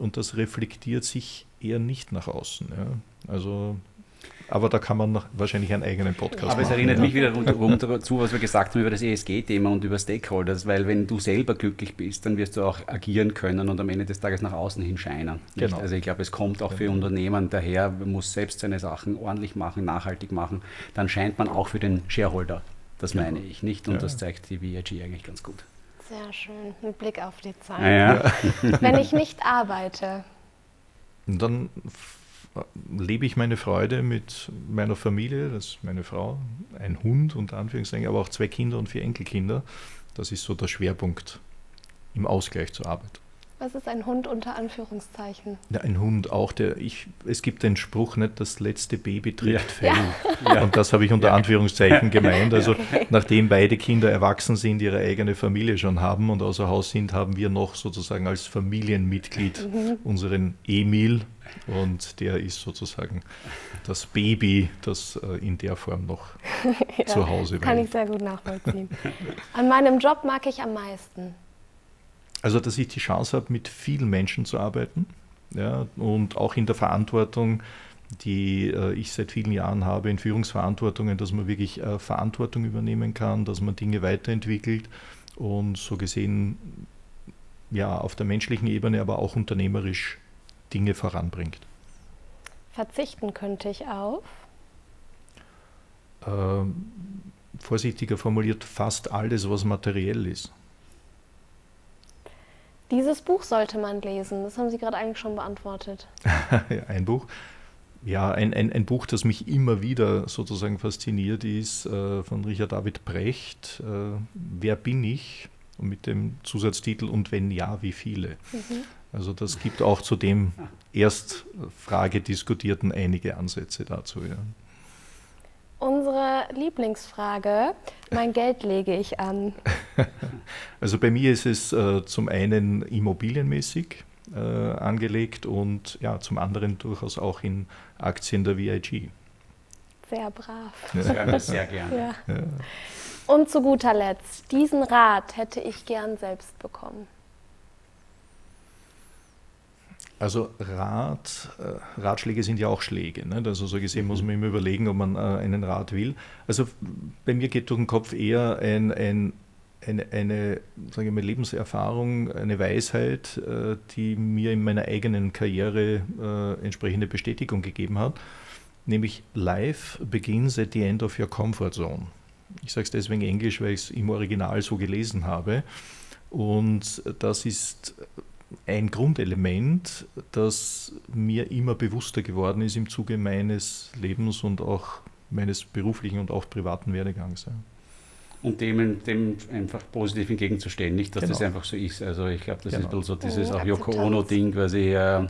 Und das reflektiert sich eher nicht nach außen. Ja? Also aber da kann man wahrscheinlich einen eigenen Podcast machen. Aber es erinnert ja. mich wieder rundherum dazu, was wir gesagt haben über das ESG-Thema und über Stakeholders, weil wenn du selber glücklich bist, dann wirst du auch agieren können und am Ende des Tages nach außen hin scheinen. Genau. Also ich glaube, es kommt auch für genau. Unternehmen daher, man muss selbst seine Sachen ordentlich machen, nachhaltig machen, dann scheint man auch für den Shareholder. Das genau. meine ich nicht und ja. das zeigt die VIG eigentlich ganz gut. Sehr schön, mit Blick auf die Zeit. Ja. Wenn ich nicht arbeite. Dann lebe ich meine Freude mit meiner Familie, das ist meine Frau, ein Hund unter Anführungszeichen, aber auch zwei Kinder und vier Enkelkinder. Das ist so der Schwerpunkt im Ausgleich zur Arbeit. Was ist ein Hund unter Anführungszeichen? Ja, ein Hund auch, der ich, es gibt den Spruch nicht, das letzte Baby trägt Fell. Ja. Und das habe ich unter ja. Anführungszeichen gemeint. Also okay. nachdem beide Kinder erwachsen sind, ihre eigene Familie schon haben und außer Haus sind, haben wir noch sozusagen als Familienmitglied mhm. unseren Emil. Und der ist sozusagen das Baby, das äh, in der Form noch *laughs* ja, zu Hause war. Kann ich sehr gut nachvollziehen. An meinem Job mag ich am meisten. Also, dass ich die Chance habe, mit vielen Menschen zu arbeiten ja, und auch in der Verantwortung, die äh, ich seit vielen Jahren habe, in Führungsverantwortungen, dass man wirklich äh, Verantwortung übernehmen kann, dass man Dinge weiterentwickelt und so gesehen ja auf der menschlichen Ebene, aber auch unternehmerisch Dinge voranbringt. Verzichten könnte ich auf? Ähm, vorsichtiger formuliert, fast alles, was materiell ist. Dieses Buch sollte man lesen. Das haben Sie gerade eigentlich schon beantwortet. *laughs* ein Buch. Ja, ein, ein, ein, Buch, das mich immer wieder sozusagen fasziniert, ist äh, von Richard David Brecht, äh, Wer bin ich? Und mit dem Zusatztitel Und wenn ja, wie viele? Mhm. Also das gibt auch zu dem erst Frage diskutierten einige Ansätze dazu. Ja. Unsere Lieblingsfrage, mein Geld lege ich an. *laughs* Also bei mir ist es äh, zum einen immobilienmäßig äh, angelegt und ja, zum anderen durchaus auch in Aktien der VIG. Sehr brav. Ja. Sehr gerne. *laughs* Ja. Ja. Und zu guter Letzt, diesen Rat hätte ich gern selbst bekommen. Also Rat, äh, Ratschläge sind ja auch Schläge. Nicht? Also so gesehen muss man immer überlegen, ob man äh, einen Rat will. Also bei mir geht durch den Kopf eher ein, ein, eine, eine sage ich mal, Lebenserfahrung, eine Weisheit, äh, die mir in meiner eigenen Karriere entsprechende Bestätigung gegeben hat. Nämlich Life begins at the end of your comfort zone. Ich sage es deswegen Englisch, weil ich es im Original so gelesen habe. Und das ist ein Grundelement, das mir immer bewusster geworden ist im Zuge meines Lebens und auch meines beruflichen und auch privaten Werdegangs. Ja. Und dem, dem einfach positiv entgegenzustehen, nicht, dass genau. das einfach so ist. Also ich glaube, das genau. ist ein bisschen so dieses oh, auch Yoko Ono-Ding, quasi, äh,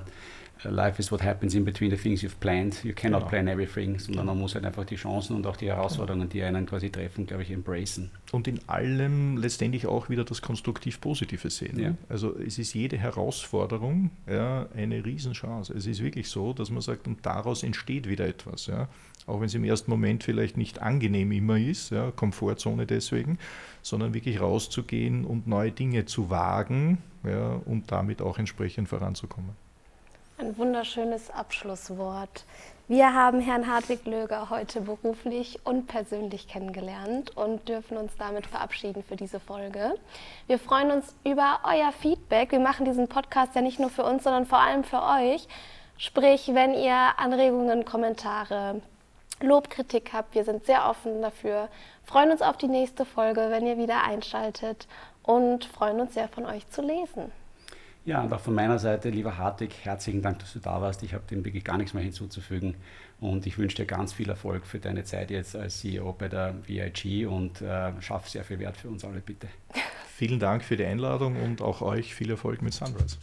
Life is what happens in between the things you've planned. You cannot genau. plan everything, sondern man muss halt einfach die Chancen und auch die Herausforderungen, die einen quasi treffen, glaube ich, embracen. Und in allem letztendlich auch wieder das konstruktiv-positive sehen. Ja. Also es ist jede Herausforderung ja, eine Riesenchance. Es ist wirklich so, dass man sagt, und daraus entsteht wieder etwas. Ja. Auch wenn es im ersten Moment vielleicht nicht angenehm immer ist, ja, Komfortzone deswegen, sondern wirklich rauszugehen und neue Dinge zu wagen ja, und damit auch entsprechend voranzukommen. Ein wunderschönes Abschlusswort. Wir haben Herrn Hartwig Löger heute beruflich und persönlich kennengelernt und dürfen uns damit verabschieden für diese Folge. Wir freuen uns über euer Feedback. Wir machen diesen Podcast ja nicht nur für uns, sondern vor allem für euch. Sprich, wenn ihr Anregungen, Kommentare, Lobkritik habt, wir sind sehr offen dafür. Freuen uns auf die nächste Folge, wenn ihr wieder einschaltet und freuen uns sehr von euch zu lesen. Ja, und auch von meiner Seite, lieber Hartig, herzlichen Dank, dass du da warst. Ich habe dem wirklich gar nichts mehr hinzuzufügen und ich wünsche dir ganz viel Erfolg für deine Zeit jetzt als CEO bei der VIG und äh, schaff sehr viel Wert für uns alle, bitte. Vielen Dank für die Einladung und auch euch viel Erfolg mit Sunrise.